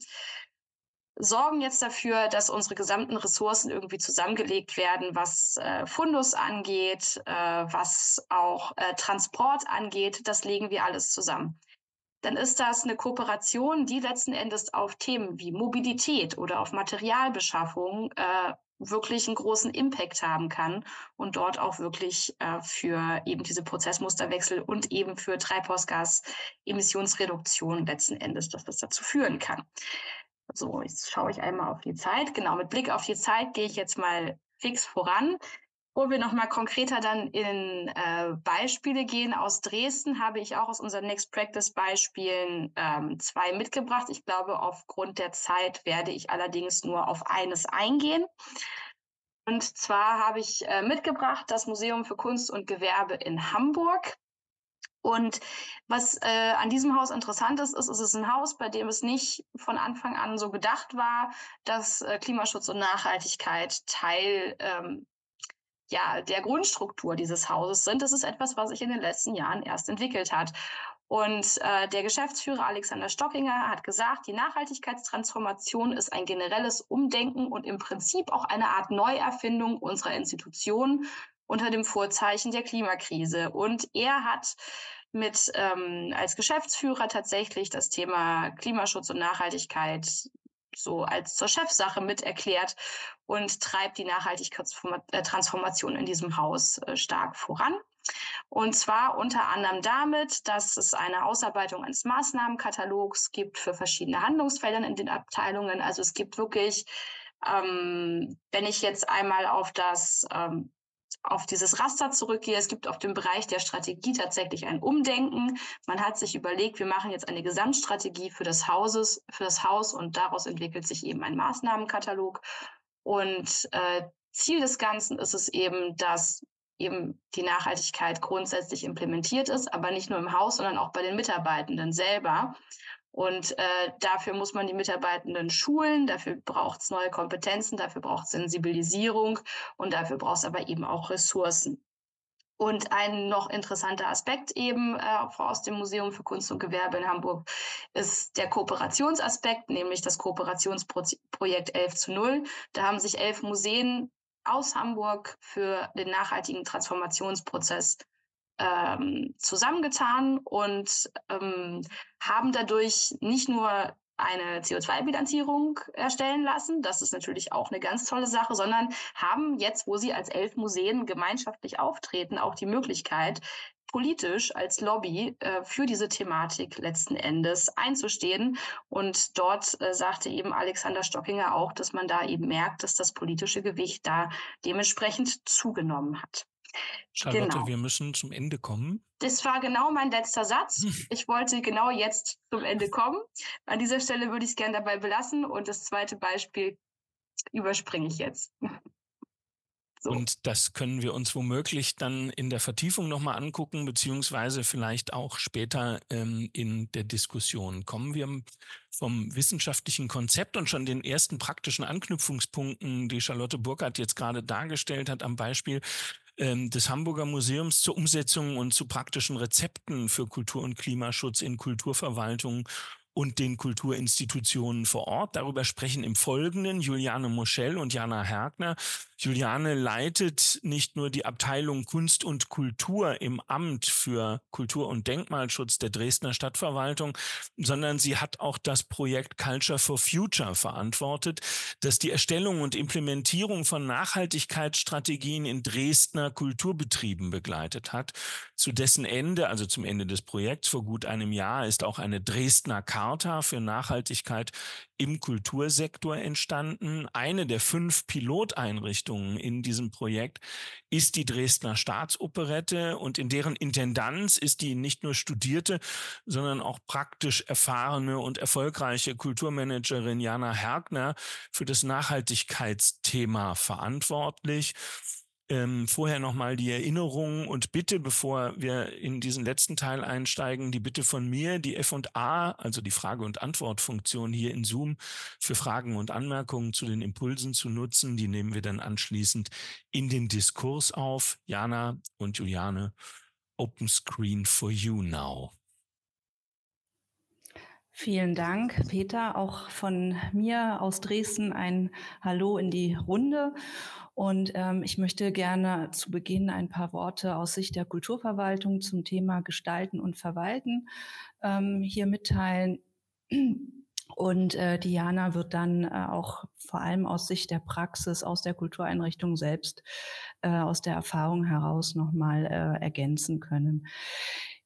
sorgen jetzt dafür, dass unsere gesamten Ressourcen irgendwie zusammengelegt werden, was äh, Fundus angeht, äh, was auch äh, Transport angeht. Das legen wir alles zusammen dann ist das eine Kooperation, die letzten Endes auf Themen wie Mobilität oder auf Materialbeschaffung äh, wirklich einen großen Impact haben kann und dort auch wirklich äh, für eben diese Prozessmusterwechsel und eben für Treibhausgasemissionsreduktion letzten Endes, dass das dazu führen kann. So, jetzt schaue ich einmal auf die Zeit. Genau, mit Blick auf die Zeit gehe ich jetzt mal fix voran. Bevor wir nochmal konkreter dann in äh, Beispiele gehen aus Dresden, habe ich auch aus unseren Next Practice Beispielen ähm, zwei mitgebracht. Ich glaube, aufgrund der Zeit werde ich allerdings nur auf eines eingehen. Und zwar habe ich äh, mitgebracht das Museum für Kunst und Gewerbe in Hamburg. Und was äh, an diesem Haus interessant ist, ist, es ist ein Haus, bei dem es nicht von Anfang an so gedacht war, dass äh, Klimaschutz und Nachhaltigkeit Teil ähm, ja, der Grundstruktur dieses Hauses sind. Das ist etwas, was sich in den letzten Jahren erst entwickelt hat. Und äh, der Geschäftsführer Alexander Stockinger hat gesagt, die Nachhaltigkeitstransformation ist ein generelles Umdenken und im Prinzip auch eine Art Neuerfindung unserer Institutionen unter dem Vorzeichen der Klimakrise. Und er hat mit ähm, als Geschäftsführer tatsächlich das Thema Klimaschutz und Nachhaltigkeit so als zur Chefsache mit erklärt und treibt die Nachhaltigkeitstransformation in diesem Haus äh, stark voran. Und zwar unter anderem damit, dass es eine Ausarbeitung eines Maßnahmenkatalogs gibt für verschiedene Handlungsfelder in den Abteilungen. Also es gibt wirklich, ähm, wenn ich jetzt einmal auf das ähm, auf dieses Raster zurückgehe. Es gibt auf dem Bereich der Strategie tatsächlich ein Umdenken. Man hat sich überlegt, wir machen jetzt eine Gesamtstrategie für das Hauses, für das Haus und daraus entwickelt sich eben ein Maßnahmenkatalog. Und äh, Ziel des Ganzen ist es eben, dass eben die Nachhaltigkeit grundsätzlich implementiert ist, aber nicht nur im Haus, sondern auch bei den Mitarbeitenden selber. Und äh, dafür muss man die Mitarbeitenden schulen, dafür braucht es neue Kompetenzen, dafür braucht es Sensibilisierung und dafür braucht es aber eben auch Ressourcen. Und ein noch interessanter Aspekt eben äh, aus dem Museum für Kunst und Gewerbe in Hamburg ist der Kooperationsaspekt, nämlich das Kooperationsprojekt 11 zu 0. Da haben sich elf Museen aus Hamburg für den nachhaltigen Transformationsprozess ähm, zusammengetan und ähm, haben dadurch nicht nur eine CO2-Bilanzierung erstellen lassen. Das ist natürlich auch eine ganz tolle Sache, sondern haben jetzt, wo sie als elf Museen gemeinschaftlich auftreten, auch die Möglichkeit, politisch als Lobby äh, für diese Thematik letzten Endes einzustehen. Und dort äh, sagte eben Alexander Stockinger auch, dass man da eben merkt, dass das politische Gewicht da dementsprechend zugenommen hat. Charlotte, genau. wir müssen zum Ende kommen. Das war genau mein letzter Satz. Ich wollte genau jetzt zum Ende kommen. An dieser Stelle würde ich es gerne dabei belassen und das zweite Beispiel überspringe ich jetzt. So. Und das können wir uns womöglich dann in der Vertiefung nochmal angucken, beziehungsweise vielleicht auch später ähm, in der Diskussion. Kommen wir vom wissenschaftlichen Konzept und schon den ersten praktischen Anknüpfungspunkten, die Charlotte Burkhardt jetzt gerade dargestellt hat, am Beispiel des Hamburger Museums zur Umsetzung und zu praktischen Rezepten für Kultur- und Klimaschutz in Kulturverwaltung und den Kulturinstitutionen vor Ort. Darüber sprechen im Folgenden Juliane Moschell und Jana Hergner. Juliane leitet nicht nur die Abteilung Kunst und Kultur im Amt für Kultur- und Denkmalschutz der Dresdner Stadtverwaltung, sondern sie hat auch das Projekt Culture for Future verantwortet, das die Erstellung und Implementierung von Nachhaltigkeitsstrategien in Dresdner Kulturbetrieben begleitet hat. Zu dessen Ende, also zum Ende des Projekts vor gut einem Jahr, ist auch eine Dresdner Charta für Nachhaltigkeit im Kultursektor entstanden. Eine der fünf Piloteinrichtungen in diesem Projekt ist die Dresdner Staatsoperette und in deren Intendanz ist die nicht nur studierte, sondern auch praktisch erfahrene und erfolgreiche Kulturmanagerin Jana Hergner für das Nachhaltigkeitsthema verantwortlich. Ähm, vorher nochmal die Erinnerung und bitte, bevor wir in diesen letzten Teil einsteigen, die Bitte von mir, die F&A, also die Frage- und Antwortfunktion hier in Zoom für Fragen und Anmerkungen zu den Impulsen zu nutzen. Die nehmen wir dann anschließend in den Diskurs auf. Jana und Juliane, Open Screen for you now. Vielen Dank, Peter. Auch von mir aus Dresden ein Hallo in die Runde. Und ähm, ich möchte gerne zu Beginn ein paar Worte aus Sicht der Kulturverwaltung zum Thema Gestalten und Verwalten ähm, hier mitteilen. Und äh, Diana wird dann äh, auch vor allem aus Sicht der Praxis, aus der Kultureinrichtung selbst, äh, aus der Erfahrung heraus nochmal äh, ergänzen können.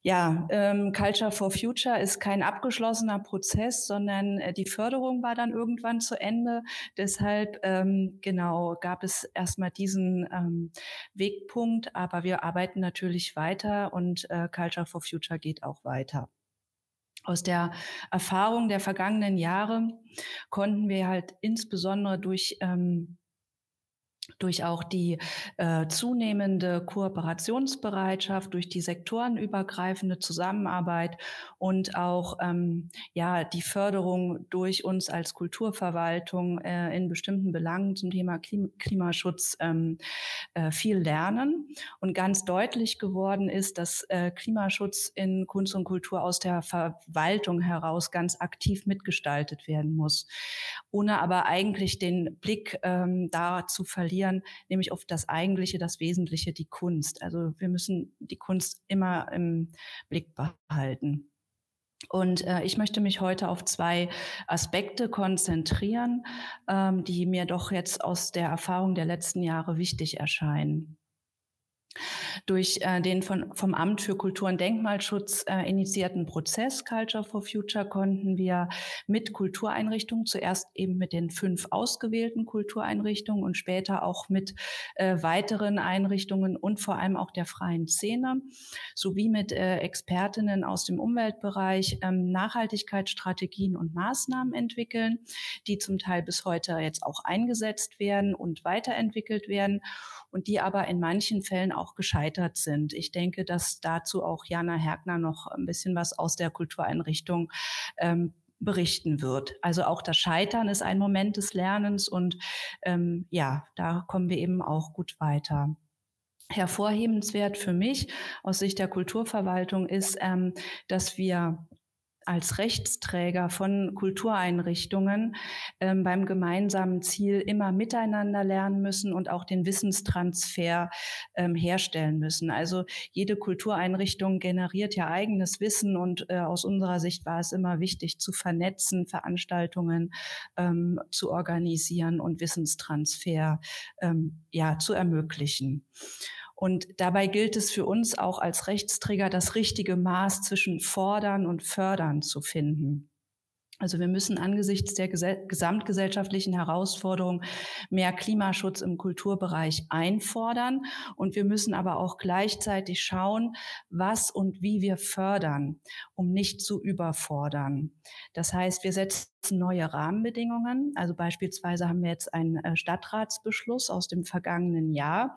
Ja, ähm, Culture for Future ist kein abgeschlossener Prozess, sondern äh, die Förderung war dann irgendwann zu Ende. Deshalb ähm, genau gab es erstmal diesen ähm, Wegpunkt, aber wir arbeiten natürlich weiter und äh, Culture for Future geht auch weiter. Aus der Erfahrung der vergangenen Jahre konnten wir halt insbesondere durch ähm, durch auch die äh, zunehmende Kooperationsbereitschaft, durch die sektorenübergreifende Zusammenarbeit und auch ähm, ja die Förderung durch uns als Kulturverwaltung äh, in bestimmten Belangen zum Thema Klim Klimaschutz ähm, äh, viel lernen. Und ganz deutlich geworden ist, dass äh, Klimaschutz in Kunst und Kultur aus der Verwaltung heraus ganz aktiv mitgestaltet werden muss, ohne aber eigentlich den Blick ähm, da zu verlieren verlieren, nämlich auf das Eigentliche, das Wesentliche, die Kunst. Also wir müssen die Kunst immer im Blick behalten. Und äh, ich möchte mich heute auf zwei Aspekte konzentrieren, ähm, die mir doch jetzt aus der Erfahrung der letzten Jahre wichtig erscheinen. Durch äh, den von, vom Amt für Kultur und Denkmalschutz äh, initiierten Prozess Culture for Future konnten wir mit Kultureinrichtungen, zuerst eben mit den fünf ausgewählten Kultureinrichtungen und später auch mit äh, weiteren Einrichtungen und vor allem auch der freien Szene sowie mit äh, Expertinnen aus dem Umweltbereich ähm, Nachhaltigkeitsstrategien und Maßnahmen entwickeln, die zum Teil bis heute jetzt auch eingesetzt werden und weiterentwickelt werden und die aber in manchen Fällen auch gescheitert sind. Ich denke, dass dazu auch Jana Hergner noch ein bisschen was aus der Kultureinrichtung ähm, berichten wird. Also auch das Scheitern ist ein Moment des Lernens und ähm, ja, da kommen wir eben auch gut weiter. Hervorhebenswert für mich aus Sicht der Kulturverwaltung ist, ähm, dass wir als Rechtsträger von Kultureinrichtungen ähm, beim gemeinsamen Ziel immer miteinander lernen müssen und auch den Wissenstransfer ähm, herstellen müssen. Also jede Kultureinrichtung generiert ja eigenes Wissen und äh, aus unserer Sicht war es immer wichtig zu vernetzen, Veranstaltungen ähm, zu organisieren und Wissenstransfer ähm, ja zu ermöglichen. Und dabei gilt es für uns auch als Rechtsträger, das richtige Maß zwischen fordern und fördern zu finden. Also wir müssen angesichts der gesamtgesellschaftlichen Herausforderungen mehr Klimaschutz im Kulturbereich einfordern. Und wir müssen aber auch gleichzeitig schauen, was und wie wir fördern, um nicht zu überfordern. Das heißt, wir setzen neue Rahmenbedingungen. Also beispielsweise haben wir jetzt einen äh, Stadtratsbeschluss aus dem vergangenen Jahr.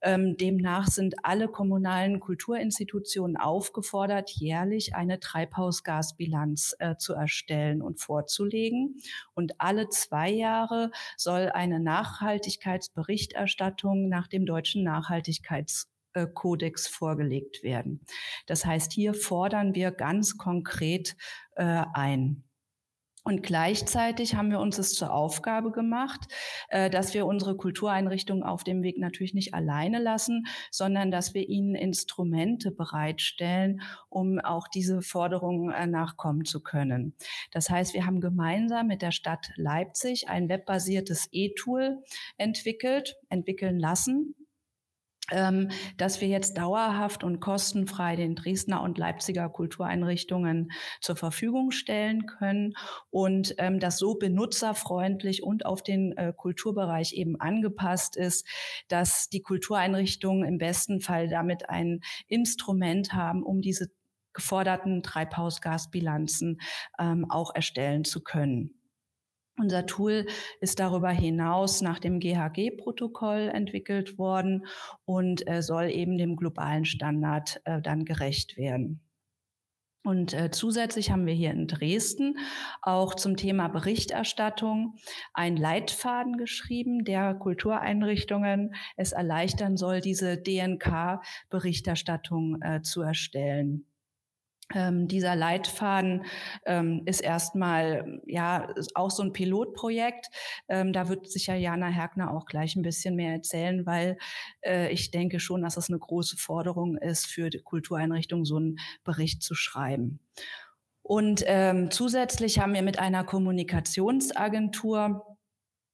Ähm, demnach sind alle kommunalen Kulturinstitutionen aufgefordert, jährlich eine Treibhausgasbilanz äh, zu erstellen und vorzulegen. Und alle zwei Jahre soll eine Nachhaltigkeitsberichterstattung nach dem deutschen Nachhaltigkeitskodex vorgelegt werden. Das heißt, hier fordern wir ganz konkret äh, ein. Und gleichzeitig haben wir uns es zur Aufgabe gemacht, äh, dass wir unsere Kultureinrichtungen auf dem Weg natürlich nicht alleine lassen, sondern dass wir ihnen Instrumente bereitstellen, um auch diese Forderungen äh, nachkommen zu können. Das heißt, wir haben gemeinsam mit der Stadt Leipzig ein webbasiertes E-Tool entwickelt, entwickeln lassen, dass wir jetzt dauerhaft und kostenfrei den Dresdner und Leipziger Kultureinrichtungen zur Verfügung stellen können und ähm, das so benutzerfreundlich und auf den äh, Kulturbereich eben angepasst ist, dass die Kultureinrichtungen im besten Fall damit ein Instrument haben, um diese geforderten Treibhausgasbilanzen ähm, auch erstellen zu können. Unser Tool ist darüber hinaus nach dem GHG-Protokoll entwickelt worden und äh, soll eben dem globalen Standard äh, dann gerecht werden. Und äh, zusätzlich haben wir hier in Dresden auch zum Thema Berichterstattung einen Leitfaden geschrieben, der Kultureinrichtungen es erleichtern soll, diese DNK-Berichterstattung äh, zu erstellen. Ähm, dieser Leitfaden ähm, ist erstmal ja auch so ein Pilotprojekt. Ähm, da wird sicher Jana Herkner auch gleich ein bisschen mehr erzählen, weil äh, ich denke schon, dass es eine große Forderung ist, für die Kultureinrichtungen so einen Bericht zu schreiben. Und ähm, zusätzlich haben wir mit einer Kommunikationsagentur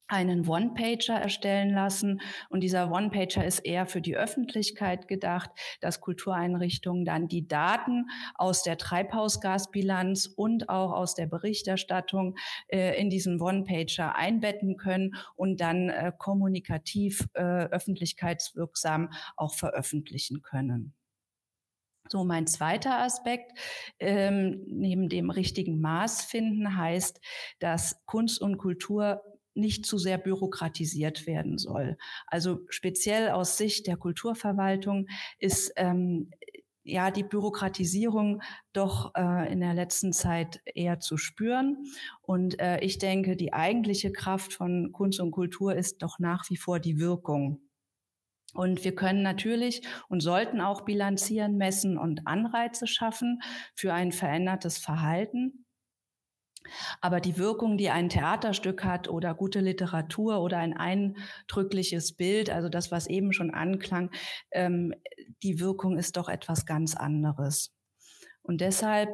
einen One-Pager erstellen lassen. Und dieser One-Pager ist eher für die Öffentlichkeit gedacht, dass Kultureinrichtungen dann die Daten aus der Treibhausgasbilanz und auch aus der Berichterstattung äh, in diesen One-Pager einbetten können und dann äh, kommunikativ äh, öffentlichkeitswirksam auch veröffentlichen können. So, mein zweiter Aspekt ähm, neben dem richtigen Maß finden heißt, dass Kunst und Kultur nicht zu sehr bürokratisiert werden soll. Also speziell aus Sicht der Kulturverwaltung ist ähm, ja die Bürokratisierung doch äh, in der letzten Zeit eher zu spüren. Und äh, ich denke, die eigentliche Kraft von Kunst und Kultur ist doch nach wie vor die Wirkung. Und wir können natürlich und sollten auch bilanzieren, messen und Anreize schaffen für ein verändertes Verhalten. Aber die Wirkung, die ein Theaterstück hat oder gute Literatur oder ein eindrückliches Bild, also das, was eben schon anklang, ähm, die Wirkung ist doch etwas ganz anderes. Und deshalb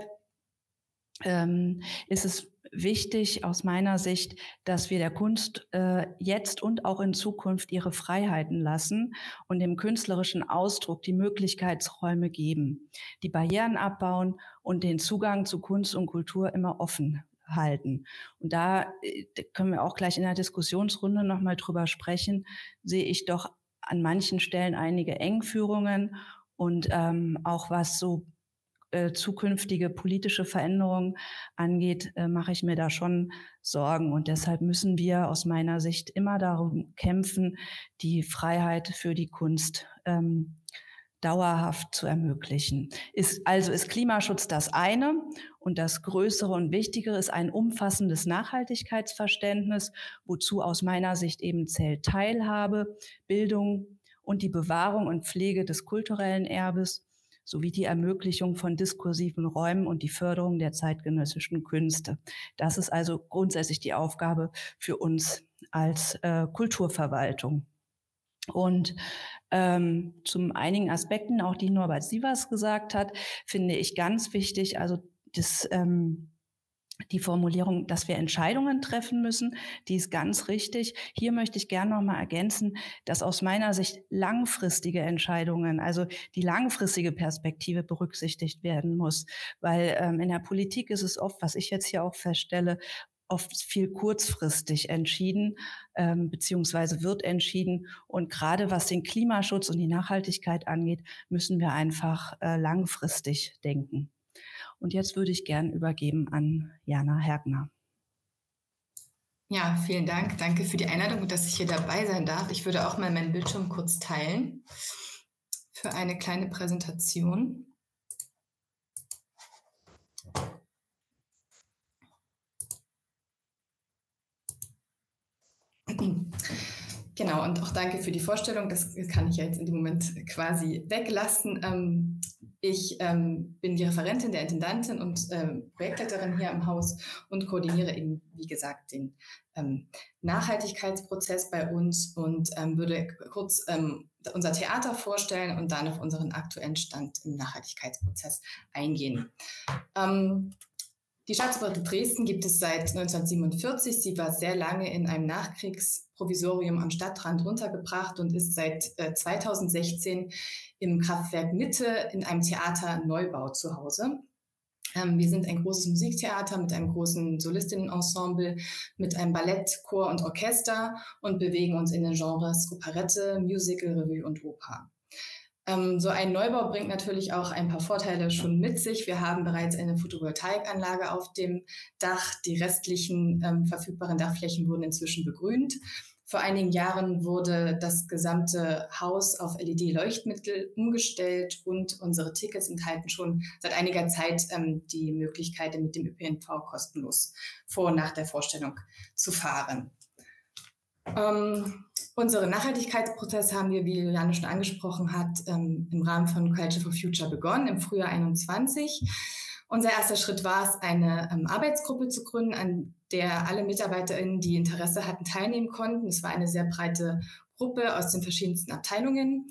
ähm, ist es wichtig aus meiner Sicht, dass wir der Kunst äh, jetzt und auch in Zukunft ihre Freiheiten lassen und dem künstlerischen Ausdruck die Möglichkeitsräume geben, die Barrieren abbauen und den Zugang zu Kunst und Kultur immer offen halten. Und da äh, können wir auch gleich in der Diskussionsrunde nochmal drüber sprechen, sehe ich doch an manchen Stellen einige Engführungen und ähm, auch was so äh, zukünftige politische Veränderungen angeht, äh, mache ich mir da schon Sorgen. Und deshalb müssen wir aus meiner Sicht immer darum kämpfen, die Freiheit für die Kunst ähm, dauerhaft zu ermöglichen. Ist, also ist Klimaschutz das eine und das Größere und Wichtigere ist ein umfassendes Nachhaltigkeitsverständnis, wozu aus meiner Sicht eben zählt Teilhabe, Bildung, und die Bewahrung und Pflege des kulturellen Erbes sowie die Ermöglichung von diskursiven Räumen und die Förderung der zeitgenössischen Künste. Das ist also grundsätzlich die Aufgabe für uns als äh, Kulturverwaltung. Und ähm, zum einigen Aspekten, auch die Norbert Sievers gesagt hat, finde ich ganz wichtig, also das, ähm, die Formulierung, dass wir Entscheidungen treffen müssen, die ist ganz richtig. Hier möchte ich gerne noch mal ergänzen, dass aus meiner Sicht langfristige Entscheidungen, also die langfristige Perspektive berücksichtigt werden muss, weil ähm, in der Politik ist es oft, was ich jetzt hier auch feststelle, oft viel kurzfristig entschieden, ähm, beziehungsweise wird entschieden. Und gerade was den Klimaschutz und die Nachhaltigkeit angeht, müssen wir einfach äh, langfristig denken. Und jetzt würde ich gern übergeben an Jana Hergner. Ja, vielen Dank. Danke für die Einladung dass ich hier dabei sein darf. Ich würde auch mal meinen Bildschirm kurz teilen für eine kleine Präsentation. Genau, und auch danke für die Vorstellung. Das kann ich ja jetzt in dem Moment quasi weglassen. Ähm, ich ähm, bin die Referentin der Intendantin und ähm, Projektleiterin hier im Haus und koordiniere eben, wie gesagt, den Nachhaltigkeitsprozess bei uns und würde kurz unser Theater vorstellen und dann auf unseren aktuellen Stand im Nachhaltigkeitsprozess eingehen. Die Staatsoper Dresden gibt es seit 1947. Sie war sehr lange in einem Nachkriegsprovisorium am Stadtrand untergebracht und ist seit äh, 2016 im Kraftwerk Mitte in einem Theaterneubau zu Hause. Ähm, wir sind ein großes Musiktheater mit einem großen Solistinnenensemble, mit einem Ballett, Chor und Orchester und bewegen uns in den Genres Operette, Musical, Revue und Oper. Ähm, so ein Neubau bringt natürlich auch ein paar Vorteile schon mit sich. Wir haben bereits eine Photovoltaikanlage auf dem Dach. Die restlichen ähm, verfügbaren Dachflächen wurden inzwischen begrünt. Vor einigen Jahren wurde das gesamte Haus auf LED-Leuchtmittel umgestellt und unsere Tickets enthalten schon seit einiger Zeit ähm, die Möglichkeit, mit dem ÖPNV kostenlos vor und nach der Vorstellung zu fahren. Ähm, Unseren Nachhaltigkeitsprozess haben wir, wie Juliane schon angesprochen hat, ähm, im Rahmen von Culture for Future begonnen, im Frühjahr 21. Unser erster Schritt war es, eine ähm, Arbeitsgruppe zu gründen, an der alle MitarbeiterInnen, die Interesse hatten, teilnehmen konnten. Es war eine sehr breite Gruppe aus den verschiedensten Abteilungen.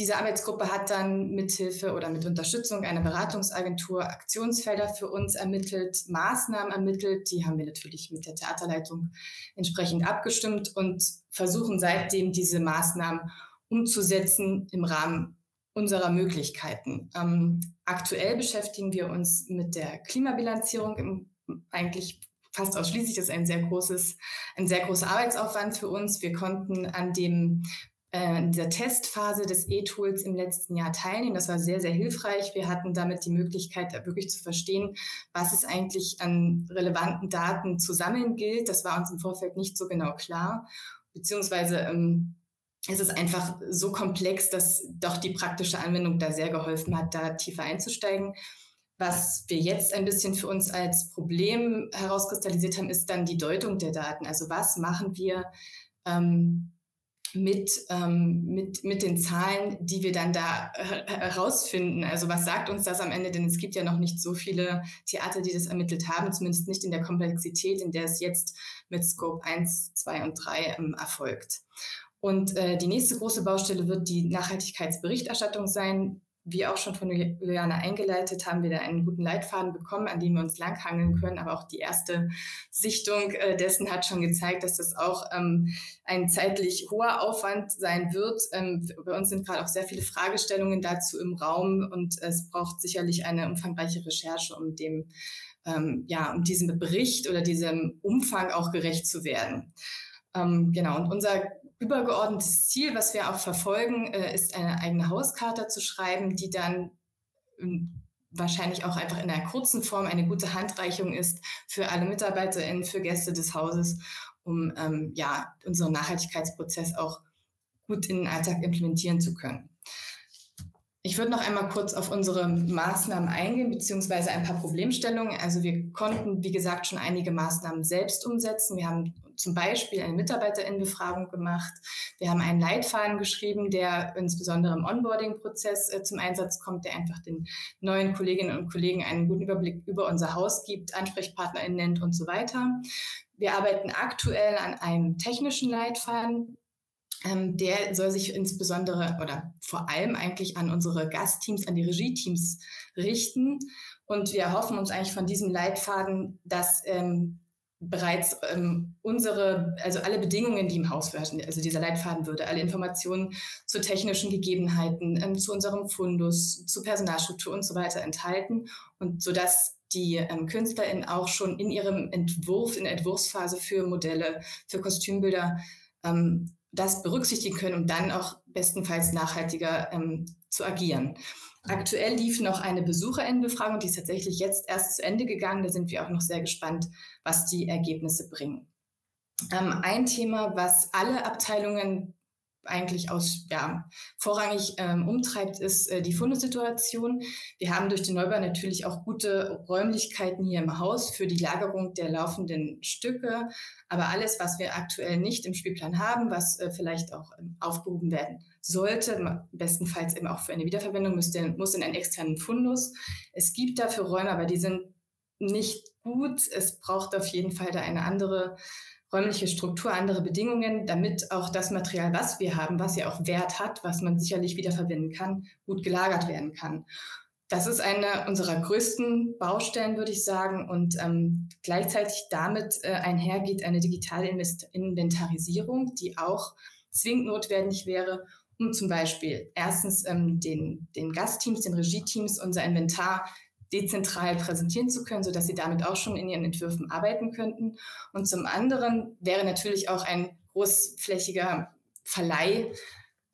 Diese Arbeitsgruppe hat dann mithilfe oder mit Unterstützung einer Beratungsagentur Aktionsfelder für uns ermittelt, Maßnahmen ermittelt. Die haben wir natürlich mit der Theaterleitung entsprechend abgestimmt und versuchen seitdem diese Maßnahmen umzusetzen im Rahmen unserer Möglichkeiten. Ähm, aktuell beschäftigen wir uns mit der Klimabilanzierung im, eigentlich fast ausschließlich. Das ist ein sehr großes, ein sehr großer Arbeitsaufwand für uns. Wir konnten an dem in dieser Testphase des E-Tools im letzten Jahr teilnehmen. Das war sehr, sehr hilfreich. Wir hatten damit die Möglichkeit, wirklich zu verstehen, was es eigentlich an relevanten Daten zu sammeln gilt. Das war uns im Vorfeld nicht so genau klar. Beziehungsweise ähm, es ist einfach so komplex, dass doch die praktische Anwendung da sehr geholfen hat, da tiefer einzusteigen. Was wir jetzt ein bisschen für uns als Problem herauskristallisiert haben, ist dann die Deutung der Daten. Also was machen wir ähm, mit, ähm, mit, mit den Zahlen, die wir dann da herausfinden. Also was sagt uns das am Ende? Denn es gibt ja noch nicht so viele Theater, die das ermittelt haben, zumindest nicht in der Komplexität, in der es jetzt mit Scope 1, 2 und 3 ähm, erfolgt. Und äh, die nächste große Baustelle wird die Nachhaltigkeitsberichterstattung sein wie auch schon von Juliane eingeleitet, haben wir da einen guten Leitfaden bekommen, an dem wir uns langhangeln können. Aber auch die erste Sichtung äh, dessen hat schon gezeigt, dass das auch ähm, ein zeitlich hoher Aufwand sein wird. Ähm, bei uns sind gerade auch sehr viele Fragestellungen dazu im Raum und es braucht sicherlich eine umfangreiche Recherche, um dem ähm, ja, um diesem Bericht oder diesem Umfang auch gerecht zu werden. Ähm, genau, und unser übergeordnetes Ziel, was wir auch verfolgen, äh, ist eine eigene Hauskarte zu schreiben, die dann ähm, wahrscheinlich auch einfach in einer kurzen Form eine gute Handreichung ist für alle MitarbeiterInnen, für Gäste des Hauses, um ähm, ja, unseren Nachhaltigkeitsprozess auch gut in den Alltag implementieren zu können. Ich würde noch einmal kurz auf unsere Maßnahmen eingehen, beziehungsweise ein paar Problemstellungen. Also wir konnten, wie gesagt, schon einige Maßnahmen selbst umsetzen. Wir haben zum Beispiel eine Mitarbeiterinnenbefragung gemacht. Wir haben einen Leitfaden geschrieben, der insbesondere im Onboarding-Prozess äh, zum Einsatz kommt, der einfach den neuen Kolleginnen und Kollegen einen guten Überblick über unser Haus gibt, AnsprechpartnerInnen nennt und so weiter. Wir arbeiten aktuell an einem technischen Leitfaden, ähm, der soll sich insbesondere oder vor allem eigentlich an unsere Gastteams, an die Regie-Teams richten. Und wir erhoffen uns eigentlich von diesem Leitfaden, dass ähm, bereits ähm, unsere, also alle Bedingungen, die im Haus herrschen, also dieser Leitfaden würde, alle Informationen zu technischen Gegebenheiten, ähm, zu unserem Fundus, zu Personalstruktur und so weiter enthalten und so dass die ähm, KünstlerInnen auch schon in ihrem Entwurf, in der Entwurfsphase für Modelle, für Kostümbilder ähm, das berücksichtigen können, um dann auch bestenfalls nachhaltiger ähm, zu agieren. Aktuell lief noch eine Besucherinnenbefragung, die ist tatsächlich jetzt erst zu Ende gegangen. Da sind wir auch noch sehr gespannt, was die Ergebnisse bringen. Ähm, ein Thema, was alle Abteilungen eigentlich aus, ja, vorrangig ähm, umtreibt, ist äh, die Fundesituation. Wir haben durch den Neubau natürlich auch gute Räumlichkeiten hier im Haus für die Lagerung der laufenden Stücke. Aber alles, was wir aktuell nicht im Spielplan haben, was äh, vielleicht auch ähm, aufgehoben werden sollte, bestenfalls eben auch für eine Wiederverwendung, müsste, muss in einen externen Fundus. Es gibt dafür Räume, aber die sind nicht gut. Es braucht auf jeden Fall da eine andere räumliche Struktur, andere Bedingungen, damit auch das Material, was wir haben, was ja auch Wert hat, was man sicherlich wiederverwenden kann, gut gelagert werden kann. Das ist eine unserer größten Baustellen, würde ich sagen. Und ähm, gleichzeitig damit äh, einhergeht eine digitale Inventarisierung, die auch zwingend notwendig wäre, um zum Beispiel erstens ähm, den, den Gastteams, den Regieteams unser Inventar dezentral präsentieren zu können, sodass sie damit auch schon in ihren Entwürfen arbeiten könnten. Und zum anderen wäre natürlich auch ein großflächiger Verleih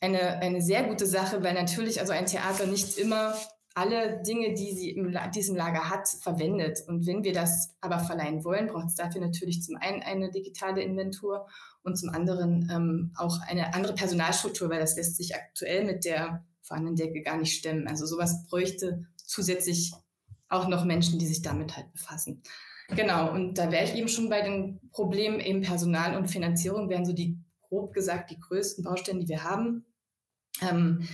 eine, eine sehr gute Sache, weil natürlich also ein Theater nicht immer alle Dinge, die sie in diesem Lager hat, verwendet. Und wenn wir das aber verleihen wollen, braucht es dafür natürlich zum einen eine digitale Inventur und zum anderen ähm, auch eine andere Personalstruktur, weil das lässt sich aktuell mit der vorhandenen Decke gar nicht stemmen. Also sowas bräuchte zusätzlich auch noch Menschen, die sich damit halt befassen. Genau, und da wäre ich eben schon bei den Problemen eben Personal und Finanzierung, wären so die, grob gesagt, die größten Baustellen, die wir haben. Ähm,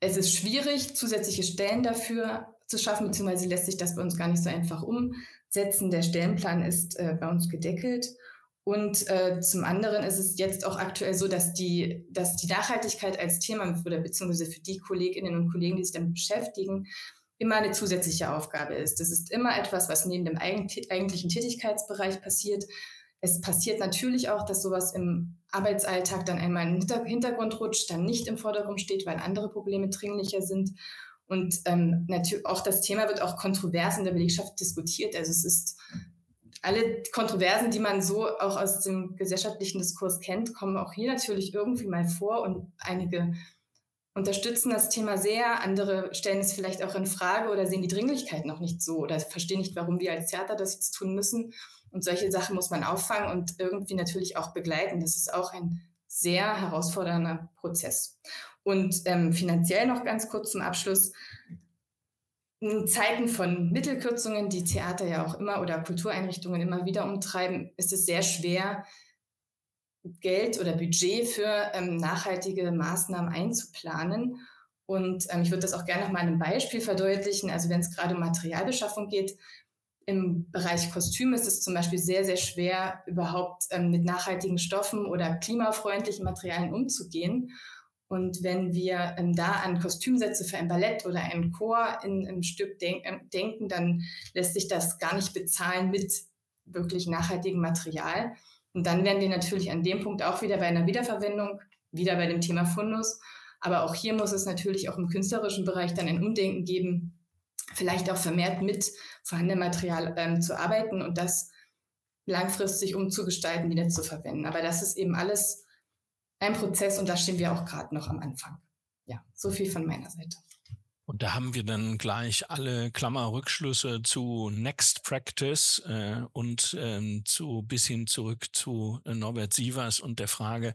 es ist schwierig, zusätzliche Stellen dafür zu schaffen, beziehungsweise lässt sich das bei uns gar nicht so einfach umsetzen. Der Stellenplan ist äh, bei uns gedeckelt. Und äh, zum anderen ist es jetzt auch aktuell so, dass die, dass die Nachhaltigkeit als Thema oder beziehungsweise für die Kolleginnen und Kollegen, die sich damit beschäftigen, immer eine zusätzliche Aufgabe ist. Das ist immer etwas, was neben dem eigentlichen Tätigkeitsbereich passiert. Es passiert natürlich auch, dass sowas im Arbeitsalltag dann einmal in den Hintergrund rutscht, dann nicht im Vordergrund steht, weil andere Probleme dringlicher sind. Und ähm, natürlich auch das Thema wird auch kontrovers in der Belegschaft diskutiert. Also es ist alle Kontroversen, die man so auch aus dem gesellschaftlichen Diskurs kennt, kommen auch hier natürlich irgendwie mal vor und einige unterstützen das Thema sehr, andere stellen es vielleicht auch in Frage oder sehen die Dringlichkeit noch nicht so oder verstehen nicht, warum wir als Theater das jetzt tun müssen. Und solche Sachen muss man auffangen und irgendwie natürlich auch begleiten. Das ist auch ein sehr herausfordernder Prozess. Und ähm, finanziell noch ganz kurz zum Abschluss. In Zeiten von Mittelkürzungen, die Theater ja auch immer oder Kultureinrichtungen immer wieder umtreiben, ist es sehr schwer, Geld oder Budget für ähm, nachhaltige Maßnahmen einzuplanen. Und ähm, ich würde das auch gerne noch mal einem Beispiel verdeutlichen. Also wenn es gerade um Materialbeschaffung geht, im Bereich Kostüm ist es zum Beispiel sehr, sehr schwer, überhaupt ähm, mit nachhaltigen Stoffen oder klimafreundlichen Materialien umzugehen. Und wenn wir ähm, da an Kostümsätze für ein Ballett oder ein Chor in einem Stück denk äh, denken, dann lässt sich das gar nicht bezahlen mit wirklich nachhaltigem Material. Und dann wären wir natürlich an dem Punkt auch wieder bei einer Wiederverwendung, wieder bei dem Thema Fundus. Aber auch hier muss es natürlich auch im künstlerischen Bereich dann ein Umdenken geben, vielleicht auch vermehrt mit vorhandenem Material ähm, zu arbeiten und das langfristig umzugestalten, wieder zu verwenden. Aber das ist eben alles ein Prozess und da stehen wir auch gerade noch am Anfang. Ja, so viel von meiner Seite. Und da haben wir dann gleich alle Klammerrückschlüsse zu Next Practice äh, und ähm, zu bis hin zurück zu äh, Norbert Sievers und der Frage,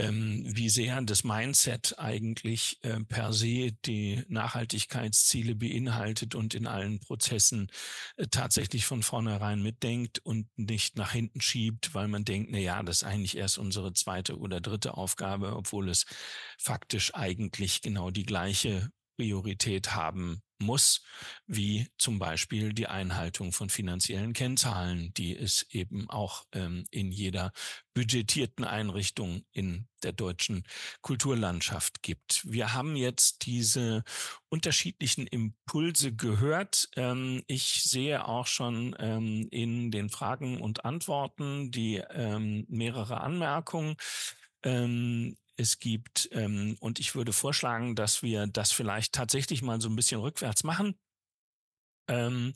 ähm, wie sehr das Mindset eigentlich äh, per se die Nachhaltigkeitsziele beinhaltet und in allen Prozessen äh, tatsächlich von vornherein mitdenkt und nicht nach hinten schiebt, weil man denkt, na ja, das ist eigentlich erst unsere zweite oder dritte Aufgabe, obwohl es faktisch eigentlich genau die gleiche Priorität haben muss, wie zum Beispiel die Einhaltung von finanziellen Kennzahlen, die es eben auch ähm, in jeder budgetierten Einrichtung in der deutschen Kulturlandschaft gibt. Wir haben jetzt diese unterschiedlichen Impulse gehört. Ähm, ich sehe auch schon ähm, in den Fragen und Antworten die ähm, mehrere Anmerkungen. Ähm, es gibt. Ähm, und ich würde vorschlagen, dass wir das vielleicht tatsächlich mal so ein bisschen rückwärts machen. Ähm,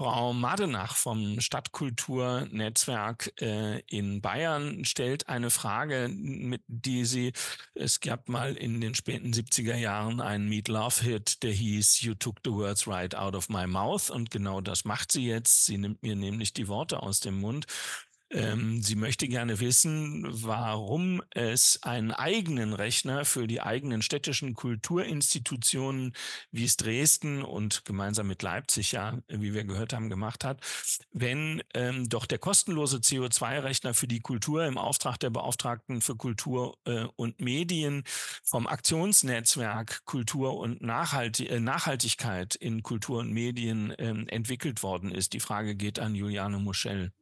Frau Madenach vom Stadtkulturnetzwerk äh, in Bayern stellt eine Frage, mit die sie, es gab mal in den späten 70er Jahren einen Meet Love Hit, der hieß You took the words right out of my mouth und genau das macht sie jetzt. Sie nimmt mir nämlich die Worte aus dem Mund ähm, sie möchte gerne wissen, warum es einen eigenen Rechner für die eigenen städtischen Kulturinstitutionen, wie es Dresden und gemeinsam mit Leipzig ja, wie wir gehört haben, gemacht hat, wenn ähm, doch der kostenlose CO2-Rechner für die Kultur im Auftrag der Beauftragten für Kultur äh, und Medien vom Aktionsnetzwerk Kultur und Nachhalt äh, Nachhaltigkeit in Kultur und Medien äh, entwickelt worden ist. Die Frage geht an Juliane Muschel.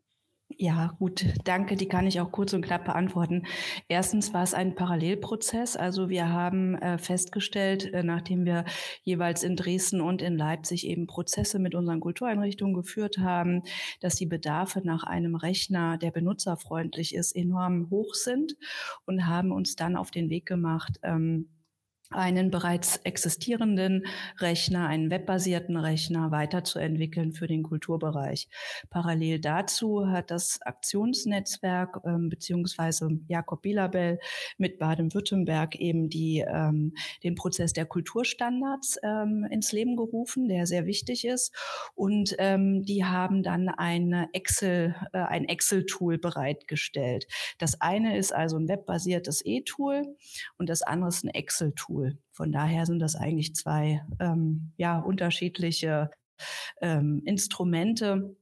Ja, gut, danke. Die kann ich auch kurz und knapp beantworten. Erstens war es ein Parallelprozess. Also wir haben äh, festgestellt, äh, nachdem wir jeweils in Dresden und in Leipzig eben Prozesse mit unseren Kultureinrichtungen geführt haben, dass die Bedarfe nach einem Rechner, der benutzerfreundlich ist, enorm hoch sind und haben uns dann auf den Weg gemacht, ähm, einen bereits existierenden Rechner, einen webbasierten Rechner weiterzuentwickeln für den Kulturbereich. Parallel dazu hat das Aktionsnetzwerk ähm, beziehungsweise Jakob Bilabel mit Baden-Württemberg eben die, ähm, den Prozess der Kulturstandards ähm, ins Leben gerufen, der sehr wichtig ist. Und ähm, die haben dann eine Excel, äh, ein Excel-Tool bereitgestellt. Das eine ist also ein webbasiertes E-Tool und das andere ist ein Excel-Tool. Tool. Von daher sind das eigentlich zwei ähm, ja, unterschiedliche ähm, Instrumente.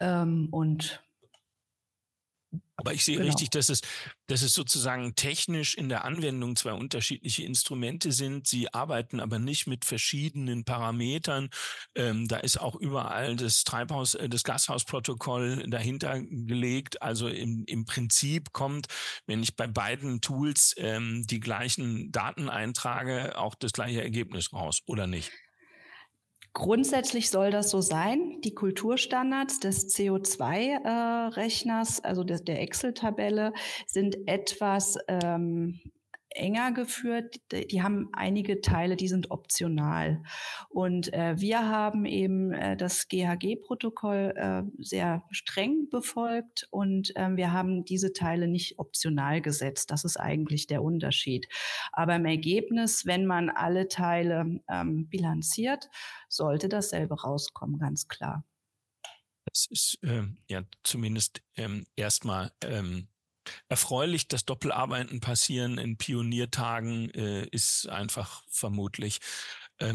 Ähm, und aber ich sehe genau. richtig, dass es, dass es sozusagen technisch in der Anwendung zwei unterschiedliche Instrumente sind. Sie arbeiten aber nicht mit verschiedenen Parametern. Ähm, da ist auch überall das Treibhaus, äh, das Gashausprotokoll dahinter gelegt. Also im, im Prinzip kommt, wenn ich bei beiden Tools ähm, die gleichen Daten eintrage, auch das gleiche Ergebnis raus, oder nicht? Grundsätzlich soll das so sein. Die Kulturstandards des CO2-Rechners, äh, also der Excel-Tabelle, sind etwas ähm, enger geführt. Die haben einige Teile, die sind optional. Und äh, wir haben eben äh, das GHG-Protokoll äh, sehr streng befolgt und ähm, wir haben diese Teile nicht optional gesetzt. Das ist eigentlich der Unterschied. Aber im Ergebnis, wenn man alle Teile ähm, bilanziert, sollte dasselbe rauskommen, ganz klar. Das ist äh, ja zumindest ähm, erstmal ähm, erfreulich, dass Doppelarbeiten passieren in Pioniertagen, äh, ist einfach vermutlich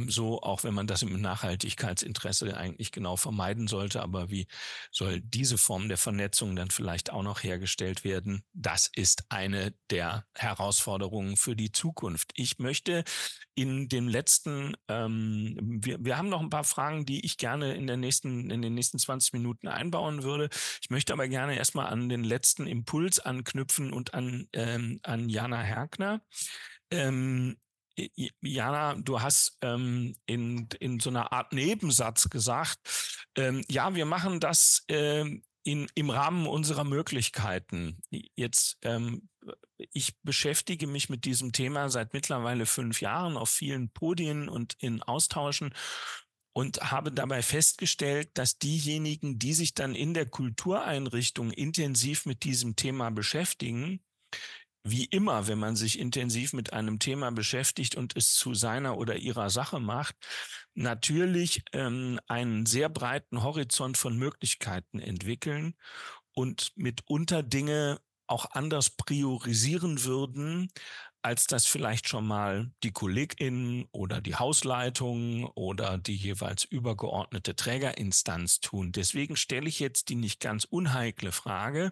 so, auch wenn man das im Nachhaltigkeitsinteresse eigentlich genau vermeiden sollte. Aber wie soll diese Form der Vernetzung dann vielleicht auch noch hergestellt werden? Das ist eine der Herausforderungen für die Zukunft. Ich möchte in dem letzten, ähm, wir, wir haben noch ein paar Fragen, die ich gerne in, der nächsten, in den nächsten 20 Minuten einbauen würde. Ich möchte aber gerne erstmal an den letzten Impuls anknüpfen und an, ähm, an Jana Herkner. Ähm, Jana, du hast ähm, in, in so einer Art Nebensatz gesagt, ähm, ja, wir machen das ähm, in, im Rahmen unserer Möglichkeiten. Jetzt, ähm, ich beschäftige mich mit diesem Thema seit mittlerweile fünf Jahren auf vielen Podien und in Austauschen und habe dabei festgestellt, dass diejenigen, die sich dann in der Kultureinrichtung intensiv mit diesem Thema beschäftigen, wie immer, wenn man sich intensiv mit einem Thema beschäftigt und es zu seiner oder ihrer Sache macht, natürlich ähm, einen sehr breiten Horizont von Möglichkeiten entwickeln und mitunter Dinge auch anders priorisieren würden, als das vielleicht schon mal die KollegInnen oder die Hausleitung oder die jeweils übergeordnete Trägerinstanz tun. Deswegen stelle ich jetzt die nicht ganz unheikle Frage.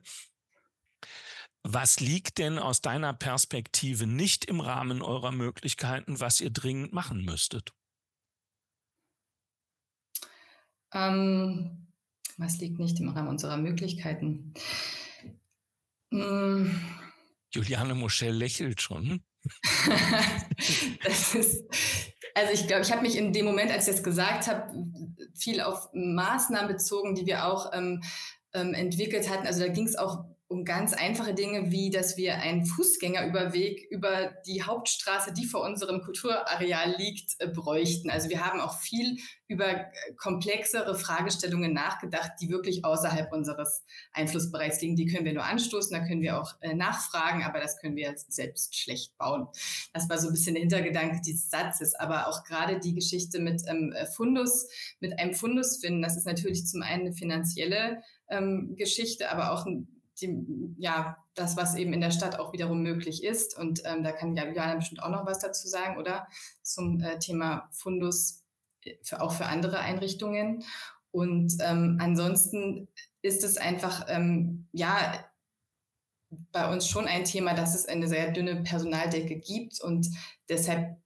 Was liegt denn aus deiner Perspektive nicht im Rahmen eurer Möglichkeiten, was ihr dringend machen müsstet? Ähm, was liegt nicht im Rahmen unserer Möglichkeiten? Hm. Juliane Moschel lächelt schon. das ist, also ich glaube, ich habe mich in dem Moment, als ich das gesagt habe, viel auf Maßnahmen bezogen, die wir auch ähm, ähm, entwickelt hatten. Also da ging es auch um ganz einfache Dinge, wie dass wir einen Fußgängerüberweg über die Hauptstraße, die vor unserem Kulturareal liegt, äh, bräuchten. Also wir haben auch viel über äh, komplexere Fragestellungen nachgedacht, die wirklich außerhalb unseres Einflussbereichs liegen. Die können wir nur anstoßen, da können wir auch äh, nachfragen, aber das können wir selbst schlecht bauen. Das war so ein bisschen der Hintergedanke dieses Satzes. Aber auch gerade die Geschichte mit ähm, Fundus, mit einem Fundus finden, das ist natürlich zum einen eine finanzielle ähm, Geschichte, aber auch ein die, ja, das, was eben in der Stadt auch wiederum möglich ist. Und ähm, da kann ja Juliana bestimmt auch noch was dazu sagen, oder? Zum äh, Thema Fundus äh, für, auch für andere Einrichtungen. Und ähm, ansonsten ist es einfach, ähm, ja, bei uns schon ein Thema, dass es eine sehr dünne Personaldecke gibt und deshalb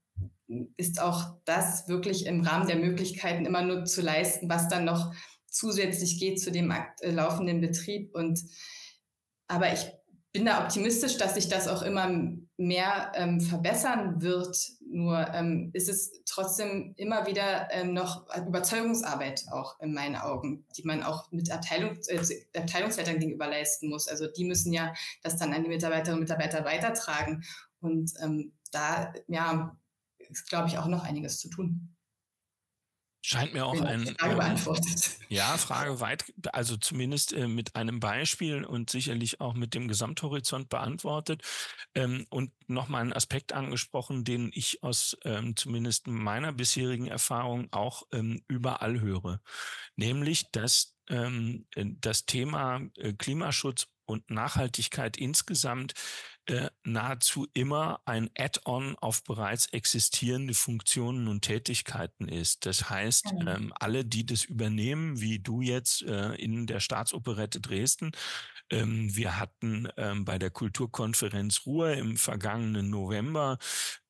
ist auch das wirklich im Rahmen der Möglichkeiten immer nur zu leisten, was dann noch zusätzlich geht zu dem äh, laufenden Betrieb und aber ich bin da optimistisch, dass sich das auch immer mehr ähm, verbessern wird. Nur ähm, ist es trotzdem immer wieder ähm, noch Überzeugungsarbeit auch in meinen Augen, die man auch mit Abteilung, äh, Abteilungsleitern gegenüber leisten muss. Also die müssen ja das dann an die Mitarbeiterinnen und Mitarbeiter weitertragen. Und ähm, da ja, ist, glaube ich, auch noch einiges zu tun. Scheint mir auch ein. Frage beantwortet. Ja, Frage weit, also zumindest äh, mit einem Beispiel und sicherlich auch mit dem Gesamthorizont beantwortet. Ähm, und nochmal einen Aspekt angesprochen, den ich aus ähm, zumindest meiner bisherigen Erfahrung auch ähm, überall höre. Nämlich, dass ähm, das Thema äh, Klimaschutz und Nachhaltigkeit insgesamt äh, nahezu immer ein Add-on auf bereits existierende Funktionen und Tätigkeiten ist. Das heißt, mhm. ähm, alle, die das übernehmen, wie du jetzt äh, in der Staatsoperette Dresden, ähm, wir hatten ähm, bei der Kulturkonferenz Ruhr im vergangenen November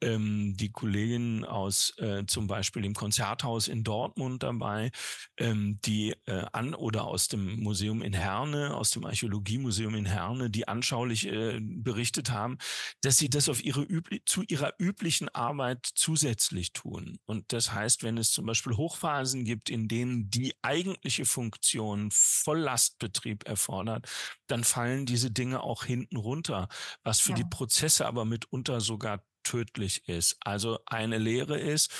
ähm, die Kolleginnen aus äh, zum Beispiel dem Konzerthaus in Dortmund dabei, ähm, die äh, an oder aus dem Museum in Herne, aus dem Archäologiemuseum in Herne, die anschaulich äh, berichtet haben, dass sie das auf ihre zu ihrer üblichen Arbeit zusätzlich tun. Und das heißt, wenn es zum Beispiel Hochphasen gibt, in denen die eigentliche Funktion Volllastbetrieb erfordert, dann fallen diese Dinge auch hinten runter, was für ja. die Prozesse aber mitunter sogar tödlich ist. Also eine Lehre ist,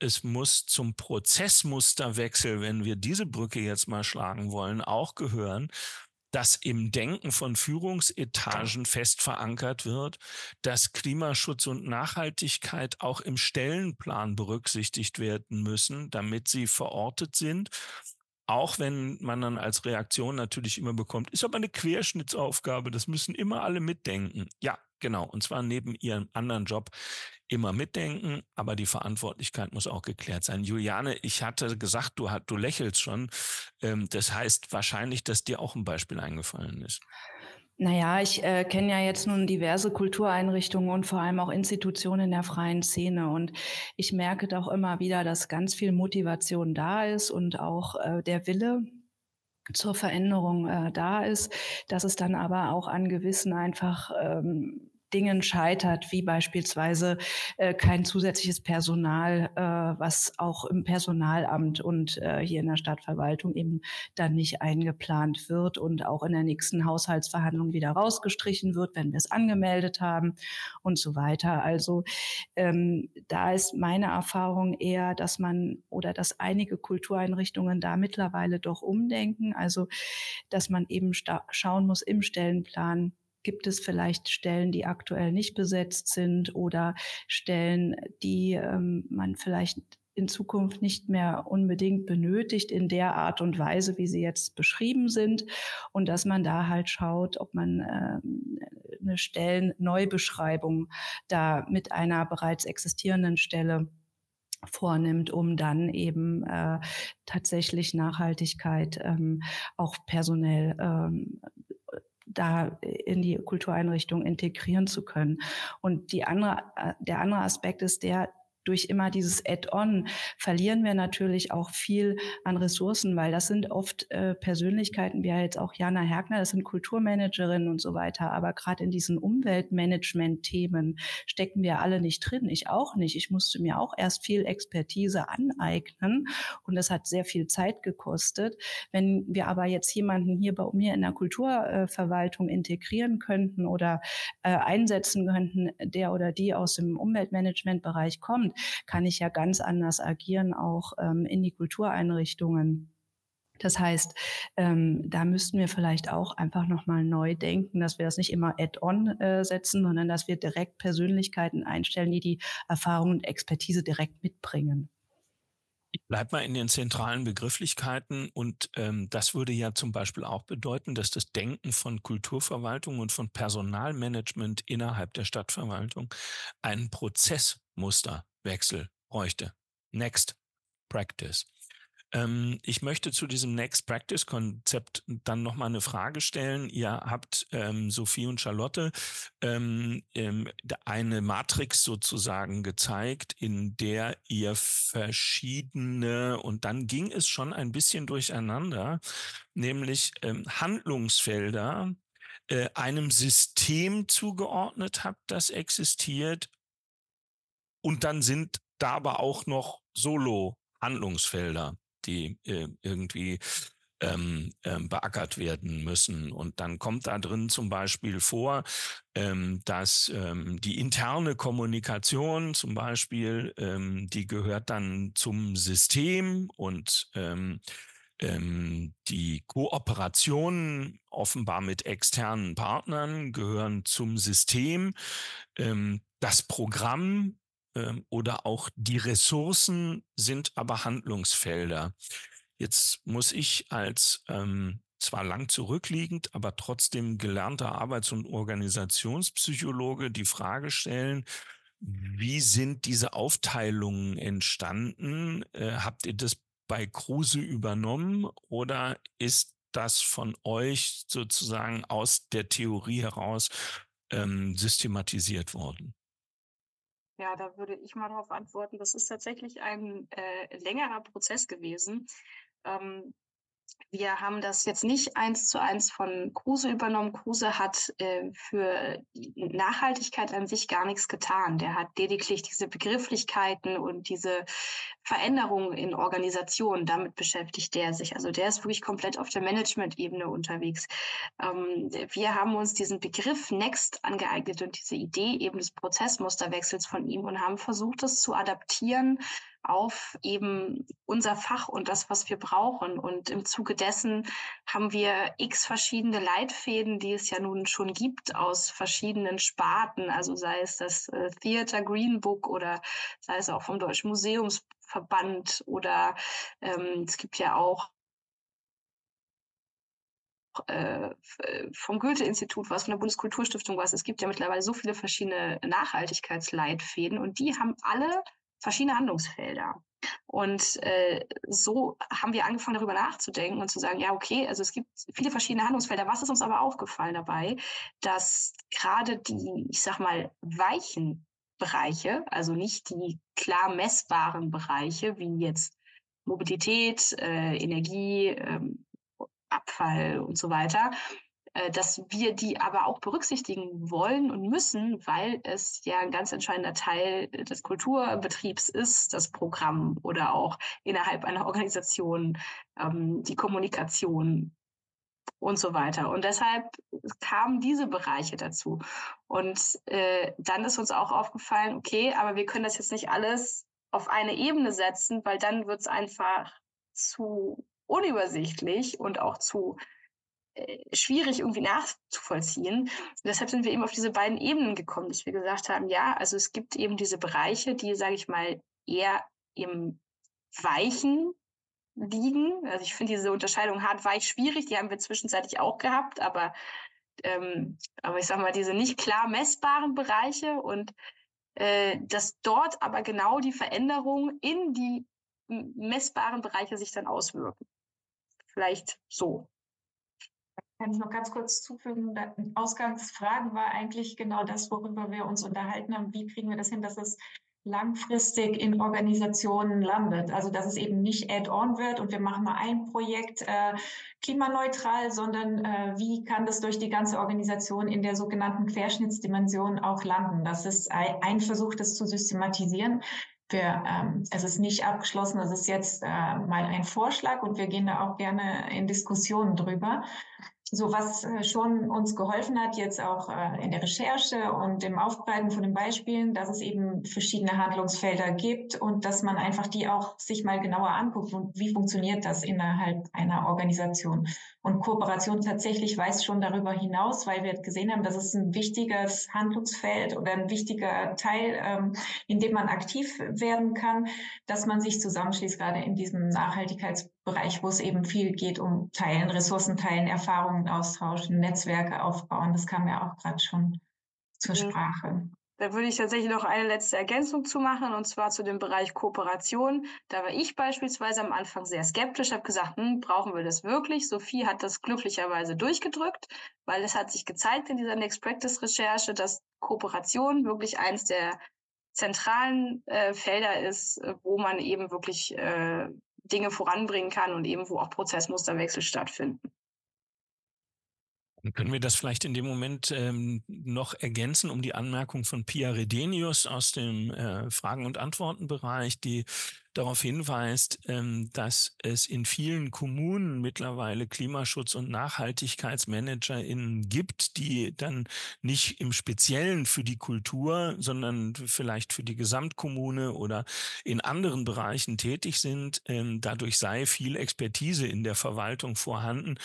es muss zum Prozessmusterwechsel, wenn wir diese Brücke jetzt mal schlagen wollen, auch gehören, dass im Denken von Führungsetagen fest verankert wird, dass Klimaschutz und Nachhaltigkeit auch im Stellenplan berücksichtigt werden müssen, damit sie verortet sind auch wenn man dann als Reaktion natürlich immer bekommt, ist aber eine Querschnittsaufgabe, das müssen immer alle mitdenken. Ja, genau. Und zwar neben ihrem anderen Job immer mitdenken, aber die Verantwortlichkeit muss auch geklärt sein. Juliane, ich hatte gesagt, du, du lächelst schon. Ähm, das heißt wahrscheinlich, dass dir auch ein Beispiel eingefallen ist. Naja, ich äh, kenne ja jetzt nun diverse Kultureinrichtungen und vor allem auch Institutionen in der freien Szene. Und ich merke doch immer wieder, dass ganz viel Motivation da ist und auch äh, der Wille, zur Veränderung äh, da ist, dass es dann aber auch an gewissen einfach ähm, Dingen scheitert, wie beispielsweise äh, kein zusätzliches Personal, äh, was auch im Personalamt und äh, hier in der Stadtverwaltung eben dann nicht eingeplant wird und auch in der nächsten Haushaltsverhandlung wieder rausgestrichen wird, wenn wir es angemeldet haben und so weiter. Also ähm, da ist meine Erfahrung eher, dass man oder dass einige Kultureinrichtungen da mittlerweile doch umdenken, also dass man eben schauen muss im Stellenplan, Gibt es vielleicht Stellen, die aktuell nicht besetzt sind oder Stellen, die ähm, man vielleicht in Zukunft nicht mehr unbedingt benötigt in der Art und Weise, wie sie jetzt beschrieben sind. Und dass man da halt schaut, ob man ähm, eine Stellenneubeschreibung da mit einer bereits existierenden Stelle vornimmt, um dann eben äh, tatsächlich Nachhaltigkeit ähm, auch personell ähm, da in die Kultureinrichtung integrieren zu können. Und die andere, äh, der andere Aspekt ist der, durch immer dieses Add-on verlieren wir natürlich auch viel an Ressourcen, weil das sind oft äh, Persönlichkeiten, wie ja jetzt auch Jana Hergner, das sind Kulturmanagerinnen und so weiter. Aber gerade in diesen Umweltmanagement-Themen stecken wir alle nicht drin. Ich auch nicht. Ich musste mir auch erst viel Expertise aneignen und das hat sehr viel Zeit gekostet. Wenn wir aber jetzt jemanden hier bei mir in der Kulturverwaltung integrieren könnten oder äh, einsetzen könnten, der oder die aus dem Umweltmanagementbereich kommt, kann ich ja ganz anders agieren, auch ähm, in die Kultureinrichtungen. Das heißt, ähm, da müssten wir vielleicht auch einfach nochmal neu denken, dass wir das nicht immer add-on äh, setzen, sondern dass wir direkt Persönlichkeiten einstellen, die die Erfahrung und Expertise direkt mitbringen. Ich bleibe mal in den zentralen Begrifflichkeiten und ähm, das würde ja zum Beispiel auch bedeuten, dass das Denken von Kulturverwaltung und von Personalmanagement innerhalb der Stadtverwaltung einen Prozessmusterwechsel bräuchte. Next Practice. Ähm, ich möchte zu diesem Next Practice Konzept dann noch mal eine Frage stellen. Ihr habt ähm, Sophie und Charlotte ähm, ähm eine Matrix sozusagen gezeigt, in der ihr verschiedene und dann ging es schon ein bisschen durcheinander, nämlich ähm, Handlungsfelder äh, einem System zugeordnet habt, das existiert. Und dann sind da aber auch noch Solo-Handlungsfelder die äh, irgendwie ähm, ähm, beackert werden müssen. Und dann kommt da drin zum Beispiel vor, ähm, dass ähm, die interne Kommunikation zum Beispiel, ähm, die gehört dann zum System und ähm, ähm, die Kooperation offenbar mit externen Partnern gehören zum System. Ähm, das Programm oder auch die Ressourcen sind aber Handlungsfelder. Jetzt muss ich als ähm, zwar lang zurückliegend, aber trotzdem gelernter Arbeits- und Organisationspsychologe die Frage stellen, wie sind diese Aufteilungen entstanden? Äh, habt ihr das bei Kruse übernommen oder ist das von euch sozusagen aus der Theorie heraus ähm, systematisiert worden? Ja, da würde ich mal darauf antworten. Das ist tatsächlich ein äh, längerer Prozess gewesen. Ähm, wir haben das jetzt nicht eins zu eins von Kruse übernommen. Kruse hat äh, für Nachhaltigkeit an sich gar nichts getan. Der hat lediglich diese Begrifflichkeiten und diese Veränderungen in Organisationen, damit beschäftigt der sich. Also der ist wirklich komplett auf der Management-Ebene unterwegs. Ähm, wir haben uns diesen Begriff Next angeeignet und diese Idee eben des Prozessmusterwechsels von ihm und haben versucht, das zu adaptieren auf eben unser Fach und das, was wir brauchen. Und im Zuge dessen haben wir x verschiedene Leitfäden, die es ja nun schon gibt aus verschiedenen Sparten, also sei es das äh, Theater Green Book oder sei es auch vom Deutschen Museumsverband oder ähm, es gibt ja auch äh, vom Goethe-Institut was, von der Bundeskulturstiftung was. Es gibt ja mittlerweile so viele verschiedene Nachhaltigkeitsleitfäden und die haben alle verschiedene Handlungsfelder. Und äh, so haben wir angefangen, darüber nachzudenken und zu sagen, ja, okay, also es gibt viele verschiedene Handlungsfelder. Was ist uns aber aufgefallen dabei, dass gerade die, ich sag mal, weichen Bereiche, also nicht die klar messbaren Bereiche, wie jetzt Mobilität, äh, Energie, ähm, Abfall und so weiter, dass wir die aber auch berücksichtigen wollen und müssen, weil es ja ein ganz entscheidender Teil des Kulturbetriebs ist, das Programm oder auch innerhalb einer Organisation ähm, die Kommunikation und so weiter. Und deshalb kamen diese Bereiche dazu. Und äh, dann ist uns auch aufgefallen, okay, aber wir können das jetzt nicht alles auf eine Ebene setzen, weil dann wird es einfach zu unübersichtlich und auch zu äh, schwierig irgendwie nachzuvollziehen. Und deshalb sind wir eben auf diese beiden Ebenen gekommen, dass wir gesagt haben, ja, also es gibt eben diese Bereiche, die, sage ich mal, eher im weichen liegen. Also ich finde diese Unterscheidung hart-weich schwierig, die haben wir zwischenzeitlich auch gehabt, aber, ähm, aber ich sage mal, diese nicht klar messbaren Bereiche und äh, dass dort aber genau die Veränderungen in die messbaren Bereiche sich dann auswirken. Vielleicht so. Kann ich noch ganz kurz zufügen? Die Ausgangsfrage war eigentlich genau das, worüber wir uns unterhalten haben. Wie kriegen wir das hin, dass es langfristig in Organisationen landet. Also dass es eben nicht add-on wird und wir machen mal ein Projekt äh, klimaneutral, sondern äh, wie kann das durch die ganze Organisation in der sogenannten Querschnittsdimension auch landen. Das ist ein Versuch, das zu systematisieren. Wir, ähm, es ist nicht abgeschlossen, es ist jetzt äh, mal ein Vorschlag und wir gehen da auch gerne in Diskussionen drüber. So was äh, schon uns geholfen hat, jetzt auch äh, in der Recherche und im Aufbereiten von den Beispielen, dass es eben verschiedene Handlungsfelder gibt und dass man einfach die auch sich mal genauer anguckt und wie funktioniert das innerhalb einer Organisation. Und Kooperation tatsächlich weist schon darüber hinaus, weil wir gesehen haben, dass es ein wichtiges Handlungsfeld oder ein wichtiger Teil, ähm, in dem man aktiv werden kann, dass man sich zusammenschließt, gerade in diesem Nachhaltigkeitsbereich, wo es eben viel geht um Teilen, Ressourcen teilen, Erfahrungen austauschen, Netzwerke aufbauen. Das kam ja auch gerade schon zur Sprache. Da würde ich tatsächlich noch eine letzte Ergänzung zu machen, und zwar zu dem Bereich Kooperation. Da war ich beispielsweise am Anfang sehr skeptisch, habe gesagt, hm, brauchen wir das wirklich? Sophie hat das glücklicherweise durchgedrückt, weil es hat sich gezeigt in dieser Next Practice Recherche, dass Kooperation wirklich eins der zentralen äh, Felder ist, äh, wo man eben wirklich äh, Dinge voranbringen kann und eben wo auch Prozessmusterwechsel stattfinden. Können wir das vielleicht in dem Moment ähm, noch ergänzen um die Anmerkung von Pia Redenius aus dem äh, Fragen- und Antwortenbereich, die darauf hinweist, ähm, dass es in vielen Kommunen mittlerweile Klimaschutz- und NachhaltigkeitsmanagerInnen gibt, die dann nicht im Speziellen für die Kultur, sondern vielleicht für die Gesamtkommune oder in anderen Bereichen tätig sind. Ähm, dadurch sei viel Expertise in der Verwaltung vorhanden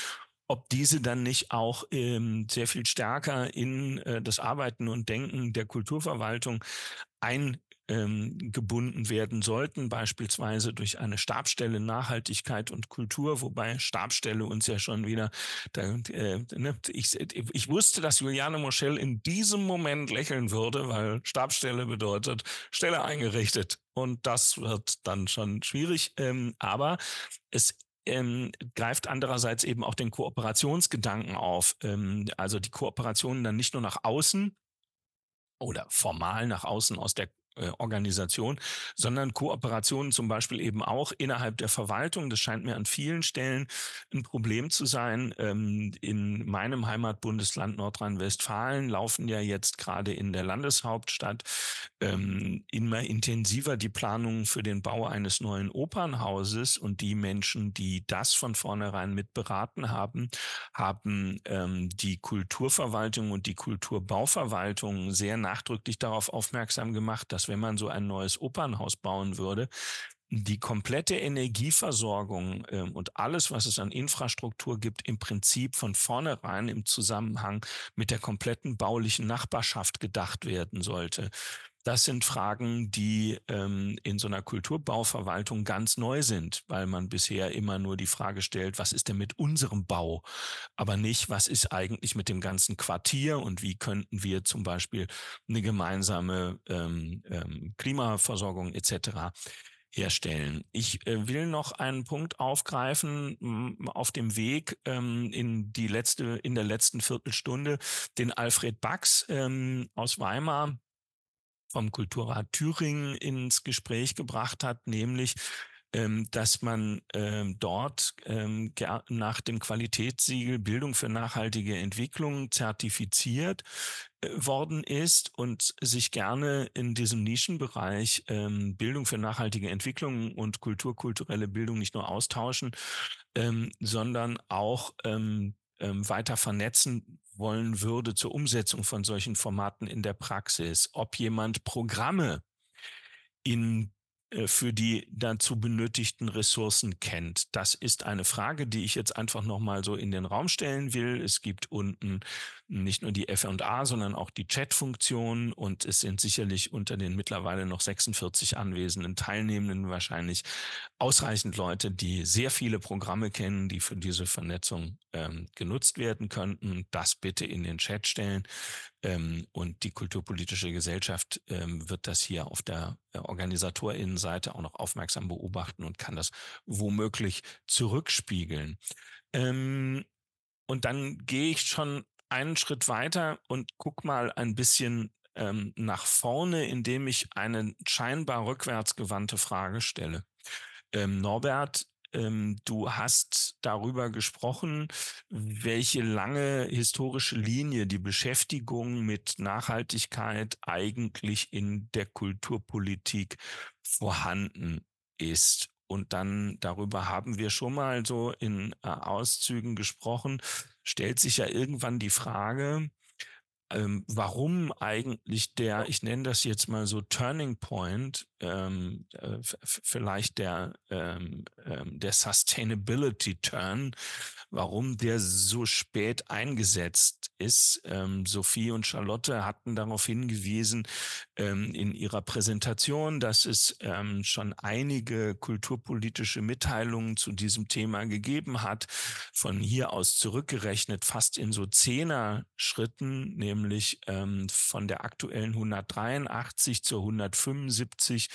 ob diese dann nicht auch ähm, sehr viel stärker in äh, das Arbeiten und Denken der Kulturverwaltung eingebunden ähm, werden sollten, beispielsweise durch eine Stabstelle Nachhaltigkeit und Kultur, wobei Stabstelle uns ja schon wieder, da, äh, ne, ich, ich wusste, dass Juliane Moschel in diesem Moment lächeln würde, weil Stabstelle bedeutet Stelle eingerichtet. Und das wird dann schon schwierig. Ähm, aber es ähm, greift andererseits eben auch den Kooperationsgedanken auf. Ähm, also die Kooperationen dann nicht nur nach außen oder formal nach außen aus der Organisation, sondern Kooperationen zum Beispiel eben auch innerhalb der Verwaltung. Das scheint mir an vielen Stellen ein Problem zu sein. Ähm, in meinem Heimatbundesland Nordrhein-Westfalen laufen ja jetzt gerade in der Landeshauptstadt ähm, immer intensiver die Planungen für den Bau eines neuen Opernhauses und die Menschen, die das von vornherein mit beraten haben, haben ähm, die Kulturverwaltung und die Kulturbauverwaltung sehr nachdrücklich darauf aufmerksam gemacht, dass dass wenn man so ein neues Opernhaus bauen würde, die komplette Energieversorgung äh, und alles, was es an Infrastruktur gibt, im Prinzip von vornherein im Zusammenhang mit der kompletten baulichen Nachbarschaft gedacht werden sollte. Das sind Fragen, die ähm, in so einer Kulturbauverwaltung ganz neu sind, weil man bisher immer nur die Frage stellt, was ist denn mit unserem Bau, aber nicht, was ist eigentlich mit dem ganzen Quartier und wie könnten wir zum Beispiel eine gemeinsame ähm, ähm, Klimaversorgung etc herstellen. Ich äh, will noch einen Punkt aufgreifen auf dem Weg ähm, in die letzte in der letzten Viertelstunde, den Alfred Bax ähm, aus Weimar vom Kulturrat Thüringen ins Gespräch gebracht hat, nämlich ähm, dass man ähm, dort ähm, nach dem Qualitätssiegel Bildung für nachhaltige Entwicklung zertifiziert äh, worden ist und sich gerne in diesem Nischenbereich ähm, Bildung für nachhaltige Entwicklung und kulturkulturelle Bildung nicht nur austauschen, ähm, sondern auch ähm, ähm, weiter vernetzen wollen würde zur Umsetzung von solchen Formaten in der Praxis. Ob jemand Programme in für die dazu benötigten Ressourcen kennt? Das ist eine Frage, die ich jetzt einfach nochmal so in den Raum stellen will. Es gibt unten nicht nur die F&A, sondern auch die Chat-Funktion und es sind sicherlich unter den mittlerweile noch 46 anwesenden Teilnehmenden wahrscheinlich ausreichend Leute, die sehr viele Programme kennen, die für diese Vernetzung ähm, genutzt werden könnten. Das bitte in den Chat stellen. Ähm, und die kulturpolitische Gesellschaft ähm, wird das hier auf der äh, Organisatorinnenseite auch noch aufmerksam beobachten und kann das womöglich zurückspiegeln. Ähm, und dann gehe ich schon einen Schritt weiter und guck mal ein bisschen ähm, nach vorne, indem ich eine scheinbar rückwärtsgewandte Frage stelle. Ähm, Norbert, ähm, du hast darüber gesprochen, welche lange historische Linie die Beschäftigung mit Nachhaltigkeit eigentlich in der Kulturpolitik vorhanden ist. Und dann darüber haben wir schon mal so in äh, Auszügen gesprochen, stellt sich ja irgendwann die Frage, ähm, warum eigentlich der, ich nenne das jetzt mal so Turning Point, ähm, äh, vielleicht der, ähm, ähm, der Sustainability Turn, warum der so spät eingesetzt ist. Ähm, Sophie und Charlotte hatten darauf hingewiesen ähm, in ihrer Präsentation, dass es ähm, schon einige kulturpolitische Mitteilungen zu diesem Thema gegeben hat, von hier aus zurückgerechnet fast in so zehner Schritten, nämlich ähm, von der aktuellen 183 zur 175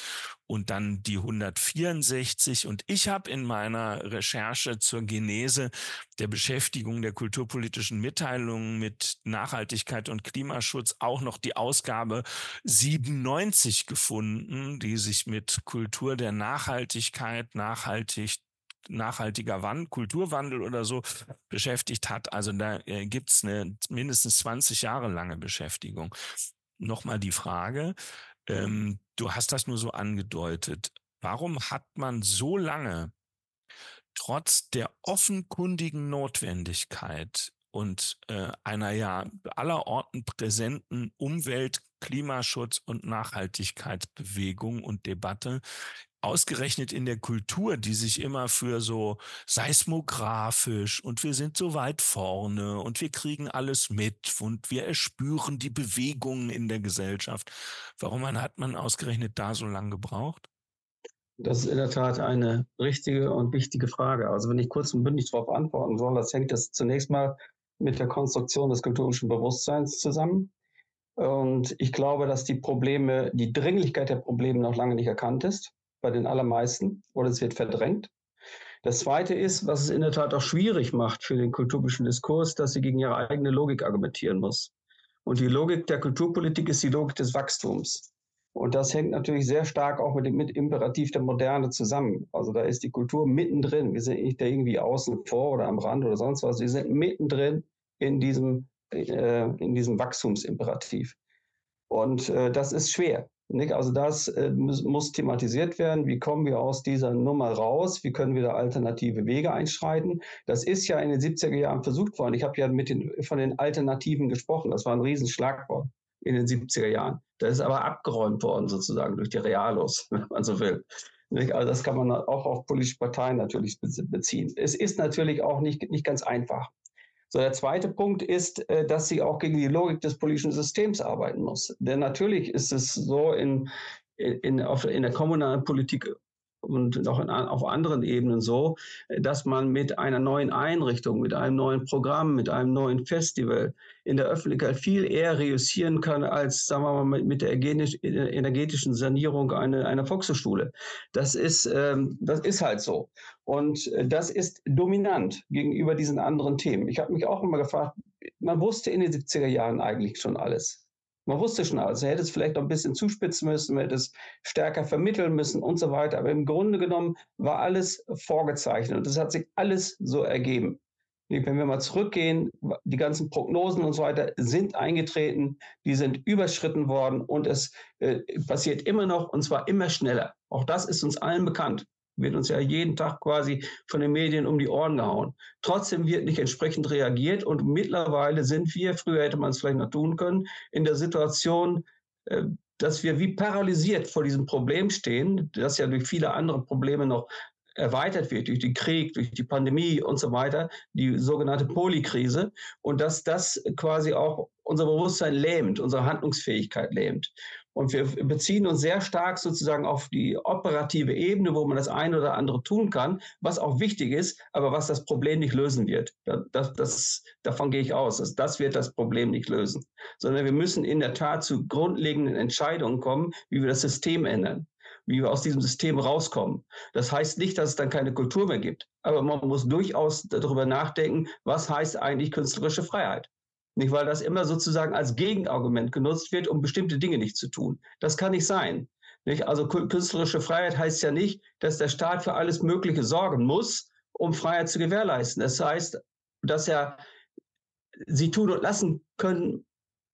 und dann die 164. Und ich habe in meiner Recherche zur Genese der Beschäftigung der kulturpolitischen Mitteilungen mit Nachhaltigkeit und Klimaschutz auch noch die Ausgabe 97 gefunden, die sich mit Kultur der Nachhaltigkeit, nachhaltig nachhaltiger Wand, Kulturwandel oder so beschäftigt hat. Also da äh, gibt's eine mindestens 20 Jahre lange Beschäftigung. Nochmal die Frage, ähm, du hast das nur so angedeutet. Warum hat man so lange trotz der offenkundigen Notwendigkeit und äh, einer ja allerorten präsenten Umwelt-, Klimaschutz- und Nachhaltigkeitsbewegung und Debatte ausgerechnet in der Kultur, die sich immer für so seismografisch und wir sind so weit vorne und wir kriegen alles mit und wir erspüren die Bewegungen in der Gesellschaft. Warum hat man ausgerechnet da so lange gebraucht? Das ist in der Tat eine richtige und wichtige Frage. Also wenn ich kurz und bündig darauf antworten soll, das hängt das zunächst mal mit der Konstruktion des kulturischen Bewusstseins zusammen. Und ich glaube, dass die Probleme, die Dringlichkeit der Probleme noch lange nicht erkannt ist bei den allermeisten oder es wird verdrängt. Das Zweite ist, was es in der Tat auch schwierig macht für den kulturpolitischen Diskurs, dass sie gegen ihre eigene Logik argumentieren muss. Und die Logik der Kulturpolitik ist die Logik des Wachstums. Und das hängt natürlich sehr stark auch mit dem mit Imperativ der Moderne zusammen. Also da ist die Kultur mittendrin. Wir sind nicht da irgendwie außen vor oder am Rand oder sonst was. Wir sind mittendrin in diesem, äh, in diesem Wachstumsimperativ. Und äh, das ist schwer. Nicht? Also das äh, muss, muss, thematisiert werden. Wie kommen wir aus dieser Nummer raus? Wie können wir da alternative Wege einschreiten? Das ist ja in den 70er Jahren versucht worden. Ich habe ja mit den, von den Alternativen gesprochen. Das war ein Riesenschlagwort in den 70er Jahren. Das ist aber abgeräumt worden sozusagen durch die Realos, wenn man so will. Also das kann man auch auf politische Parteien natürlich beziehen. Es ist natürlich auch nicht, nicht ganz einfach. So, der zweite Punkt ist, äh, dass sie auch gegen die Logik des politischen Systems arbeiten muss. Denn natürlich ist es so in, in, auf, in der kommunalen Politik und noch in, auf anderen Ebenen so, dass man mit einer neuen Einrichtung, mit einem neuen Programm, mit einem neuen Festival in der Öffentlichkeit viel eher reüssieren kann als, sagen wir mal, mit, mit der energetischen Sanierung einer, einer Volkshochschule. Das ist, ähm, das ist halt so. Und äh, das ist dominant gegenüber diesen anderen Themen. Ich habe mich auch immer gefragt, man wusste in den 70er Jahren eigentlich schon alles. Man wusste schon alles. Er hätte es vielleicht noch ein bisschen zuspitzen müssen, man hätte es stärker vermitteln müssen und so weiter. Aber im Grunde genommen war alles vorgezeichnet und es hat sich alles so ergeben. Wenn wir mal zurückgehen, die ganzen Prognosen und so weiter sind eingetreten, die sind überschritten worden und es äh, passiert immer noch und zwar immer schneller. Auch das ist uns allen bekannt wird uns ja jeden Tag quasi von den Medien um die Ohren gehauen. Trotzdem wird nicht entsprechend reagiert und mittlerweile sind wir, früher hätte man es vielleicht noch tun können, in der Situation, äh, dass wir wie paralysiert vor diesem Problem stehen, das ja durch viele andere Probleme noch erweitert wird durch den Krieg, durch die Pandemie und so weiter, die sogenannte Polykrise und dass das quasi auch unser Bewusstsein lähmt, unsere Handlungsfähigkeit lähmt. Und wir beziehen uns sehr stark sozusagen auf die operative Ebene, wo man das eine oder andere tun kann, was auch wichtig ist, aber was das Problem nicht lösen wird. Das, das, davon gehe ich aus. Das, das wird das Problem nicht lösen. Sondern wir müssen in der Tat zu grundlegenden Entscheidungen kommen, wie wir das System ändern wie wir aus diesem System rauskommen. Das heißt nicht, dass es dann keine Kultur mehr gibt, aber man muss durchaus darüber nachdenken, was heißt eigentlich künstlerische Freiheit. Nicht, weil das immer sozusagen als Gegenargument genutzt wird, um bestimmte Dinge nicht zu tun. Das kann nicht sein. Nicht? Also künstlerische Freiheit heißt ja nicht, dass der Staat für alles Mögliche sorgen muss, um Freiheit zu gewährleisten. Das heißt, dass er sie tun und lassen können,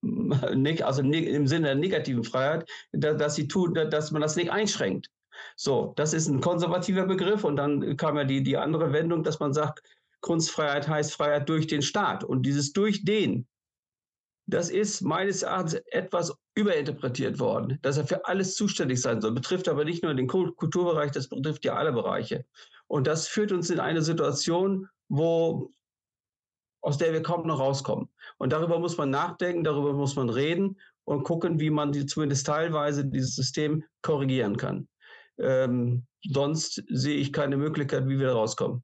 also im Sinne der negativen Freiheit, dass sie tun, dass man das nicht einschränkt. So, das ist ein konservativer Begriff und dann kam ja die, die andere Wendung, dass man sagt, Kunstfreiheit heißt Freiheit durch den Staat. Und dieses durch den, das ist meines Erachtens etwas überinterpretiert worden, dass er für alles zuständig sein soll. Betrifft aber nicht nur den Kulturbereich, das betrifft ja alle Bereiche. Und das führt uns in eine Situation, wo aus der wir kaum noch rauskommen. Und darüber muss man nachdenken, darüber muss man reden und gucken, wie man die, zumindest teilweise dieses System korrigieren kann. Ähm, sonst sehe ich keine Möglichkeit, wie wir rauskommen.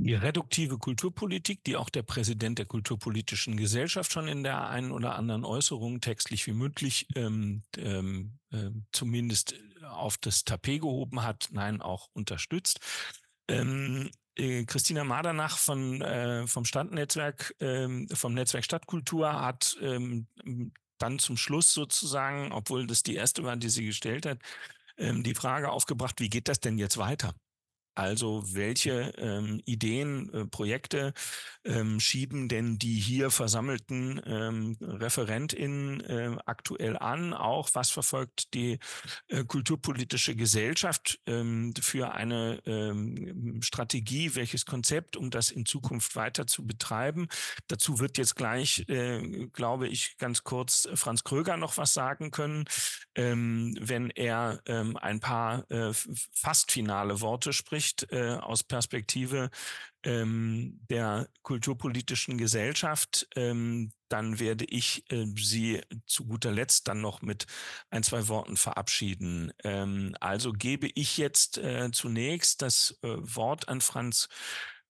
Die reduktive Kulturpolitik, die auch der Präsident der Kulturpolitischen Gesellschaft schon in der einen oder anderen Äußerung, textlich wie mündlich, ähm, ähm, äh, zumindest auf das Tapet gehoben hat, nein, auch unterstützt. Ähm, äh, Christina Madernach von, äh, vom Stadtnetzwerk, ähm, vom Netzwerk Stadtkultur hat ähm, dann zum Schluss sozusagen, obwohl das die erste war, die sie gestellt hat, ähm, die Frage aufgebracht, wie geht das denn jetzt weiter? Also welche ähm, Ideen, äh, Projekte ähm, schieben denn die hier versammelten ähm, ReferentInnen äh, aktuell an? Auch was verfolgt die äh, kulturpolitische Gesellschaft ähm, für eine ähm, Strategie, welches Konzept, um das in Zukunft weiter zu betreiben? Dazu wird jetzt gleich, äh, glaube ich, ganz kurz Franz Kröger noch was sagen können, ähm, wenn er ähm, ein paar äh, fast finale Worte spricht Sicht äh, aus Perspektive ähm, der kulturpolitischen Gesellschaft, ähm, dann werde ich äh, Sie zu guter Letzt dann noch mit ein, zwei Worten verabschieden. Ähm, also gebe ich jetzt äh, zunächst das äh, Wort an Franz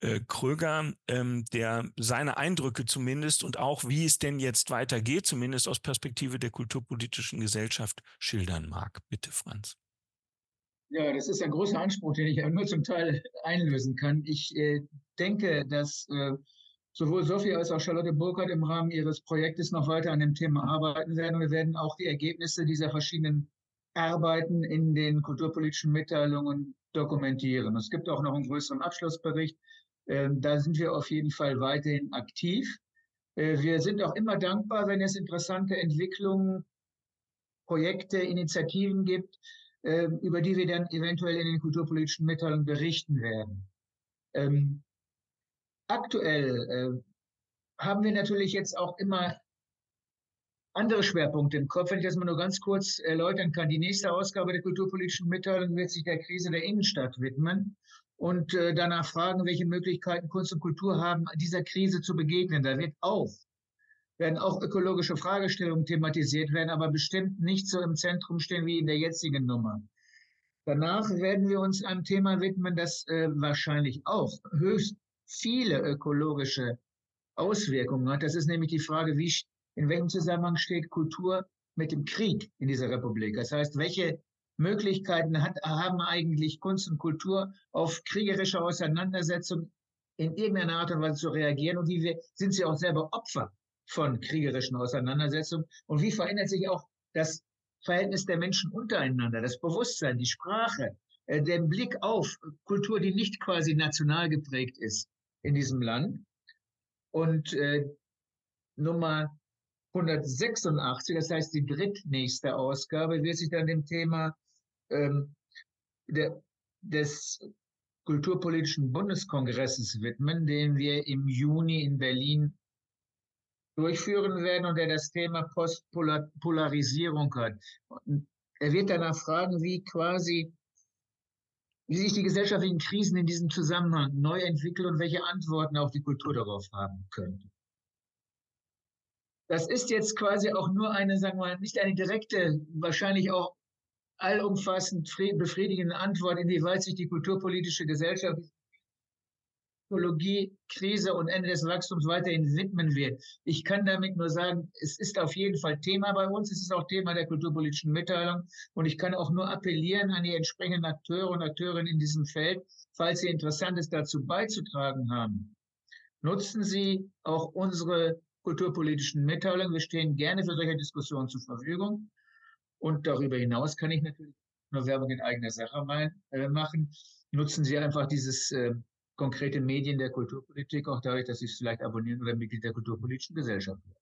äh, Kröger, ähm, der seine Eindrücke zumindest und auch wie es denn jetzt weitergeht, zumindest aus Perspektive der kulturpolitischen Gesellschaft schildern mag. Bitte, Franz. Ja, das ist ein großer Anspruch, den ich nur zum Teil einlösen kann. Ich äh, denke, dass äh, sowohl Sophie als auch Charlotte Burkhardt im Rahmen ihres Projektes noch weiter an dem Thema arbeiten werden. Wir werden auch die Ergebnisse dieser verschiedenen Arbeiten in den kulturpolitischen Mitteilungen dokumentieren. Es gibt auch noch einen größeren Abschlussbericht. Äh, da sind wir auf jeden Fall weiterhin aktiv. Äh, wir sind auch immer dankbar, wenn es interessante Entwicklungen, Projekte, Initiativen gibt, ähm, über die wir dann eventuell in den kulturpolitischen Mitteilungen berichten werden. Ähm, aktuell äh, haben wir natürlich jetzt auch immer andere Schwerpunkte im Kopf. Wenn ich das mal nur ganz kurz erläutern kann. Die nächste Ausgabe der kulturpolitischen Mitteilung wird sich der Krise der Innenstadt widmen und äh, danach fragen, welche Möglichkeiten Kunst und Kultur haben, dieser Krise zu begegnen. Da wird auch werden auch ökologische Fragestellungen thematisiert werden, aber bestimmt nicht so im Zentrum stehen wie in der jetzigen Nummer. Danach werden wir uns einem Thema widmen, das äh, wahrscheinlich auch höchst viele ökologische Auswirkungen hat. Das ist nämlich die Frage, wie, in welchem Zusammenhang steht Kultur mit dem Krieg in dieser Republik? Das heißt, welche Möglichkeiten hat, haben eigentlich Kunst und Kultur auf kriegerische Auseinandersetzungen in irgendeiner Art und Weise zu reagieren? Und wie wir, sind sie auch selber Opfer von kriegerischen Auseinandersetzungen? Und wie verändert sich auch das Verhältnis der Menschen untereinander, das Bewusstsein, die Sprache, äh, der Blick auf Kultur, die nicht quasi national geprägt ist in diesem Land? Und äh, Nummer 186, das heißt die drittnächste Ausgabe, wird sich dann dem Thema ähm, der, des Kulturpolitischen Bundeskongresses widmen, den wir im Juni in Berlin durchführen werden und der das Thema Postpolarisierung hat. Er wird danach fragen, wie quasi, wie sich die gesellschaftlichen Krisen in diesem Zusammenhang neu entwickeln und welche Antworten auch die Kultur darauf haben könnte. Das ist jetzt quasi auch nur eine, sagen wir mal, nicht eine direkte, wahrscheinlich auch allumfassend befriedigende Antwort, inwieweit sich die kulturpolitische Gesellschaft Ökologie, Krise und Ende des Wachstums weiterhin widmen wird. Ich kann damit nur sagen, es ist auf jeden Fall Thema bei uns. Es ist auch Thema der kulturpolitischen Mitteilung. Und ich kann auch nur appellieren an die entsprechenden Akteure und Akteurinnen in diesem Feld, falls Sie Interessantes dazu beizutragen haben. Nutzen Sie auch unsere kulturpolitischen Mitteilungen. Wir stehen gerne für solche Diskussionen zur Verfügung. Und darüber hinaus kann ich natürlich nur Werbung in eigener Sache äh, machen. Nutzen Sie einfach dieses äh, konkrete Medien der Kulturpolitik, auch dadurch, dass Sie es vielleicht abonnieren oder Mitglied der kulturpolitischen Gesellschaft werden.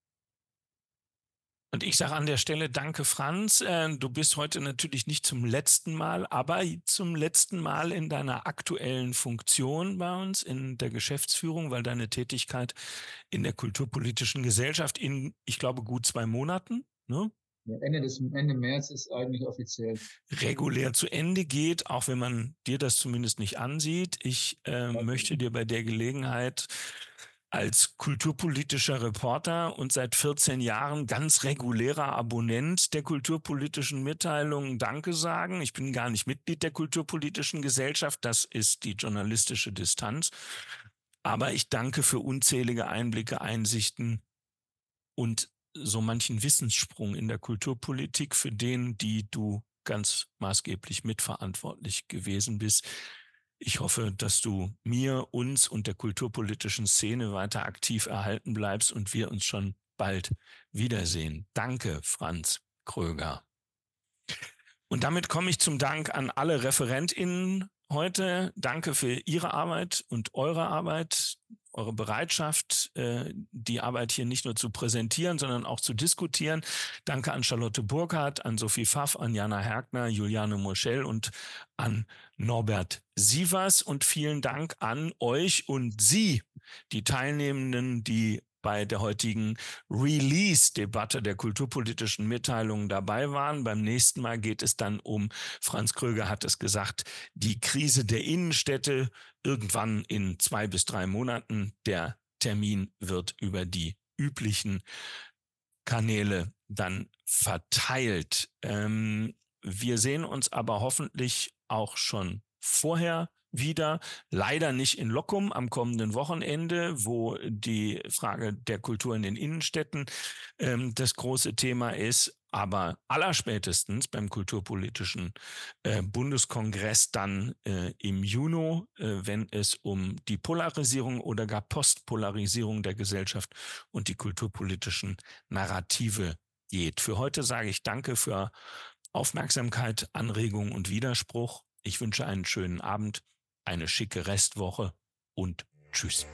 Und ich sage an der Stelle danke, Franz. Äh, du bist heute natürlich nicht zum letzten Mal, aber zum letzten Mal in deiner aktuellen Funktion bei uns in der Geschäftsführung, weil deine Tätigkeit in der kulturpolitischen Gesellschaft in, ich glaube, gut zwei Monaten, ne? Ende, des, Ende März ist eigentlich offiziell. Regulär zu Ende geht, auch wenn man dir das zumindest nicht ansieht. Ich äh, möchte dir bei der Gelegenheit als kulturpolitischer Reporter und seit 14 Jahren ganz regulärer Abonnent der kulturpolitischen Mitteilungen Danke sagen. Ich bin gar nicht Mitglied der kulturpolitischen Gesellschaft, das ist die journalistische Distanz. Aber ich danke für unzählige Einblicke, Einsichten und so manchen Wissenssprung in der Kulturpolitik, für den, die du ganz maßgeblich mitverantwortlich gewesen bist. Ich hoffe, dass du mir, uns und der kulturpolitischen Szene weiter aktiv erhalten bleibst und wir uns schon bald wiedersehen. Danke, Franz Kröger. Und damit komme ich zum Dank an alle ReferentInnen heute. Danke für Ihre Arbeit und eure Arbeit eure Bereitschaft, äh, die Arbeit hier nicht nur zu präsentieren, sondern auch zu diskutieren. Danke an Charlotte Burkhardt, an Sophie Pfaff, an Jana Hergner, Juliane Moschel und an Norbert Sievers und vielen Dank an euch und Sie, die Teilnehmenden, die bei der heutigen Release-Debatte der kulturpolitischen Mitteilungen dabei waren. Beim nächsten Mal geht es dann um, Franz Kröger hat es gesagt, die Krise der Innenstädte irgendwann in zwei bis drei Monaten. Der Termin wird über die üblichen Kanäle dann verteilt. Ähm, wir sehen uns aber hoffentlich auch schon vorher wieder. Leider nicht in Lockum am kommenden Wochenende, wo die Frage der Kultur in den Innenstädten ähm, das große Thema ist. Aber allerspätestens beim Kulturpolitischen äh, Bundeskongress dann äh, im Juni, äh, wenn es um die Polarisierung oder gar Postpolarisierung der Gesellschaft und die kulturpolitischen Narrative geht. Für heute sage ich Danke für Aufmerksamkeit, Anregung und Widerspruch. Ich wünsche einen schönen Abend eine schicke Restwoche und tschüss.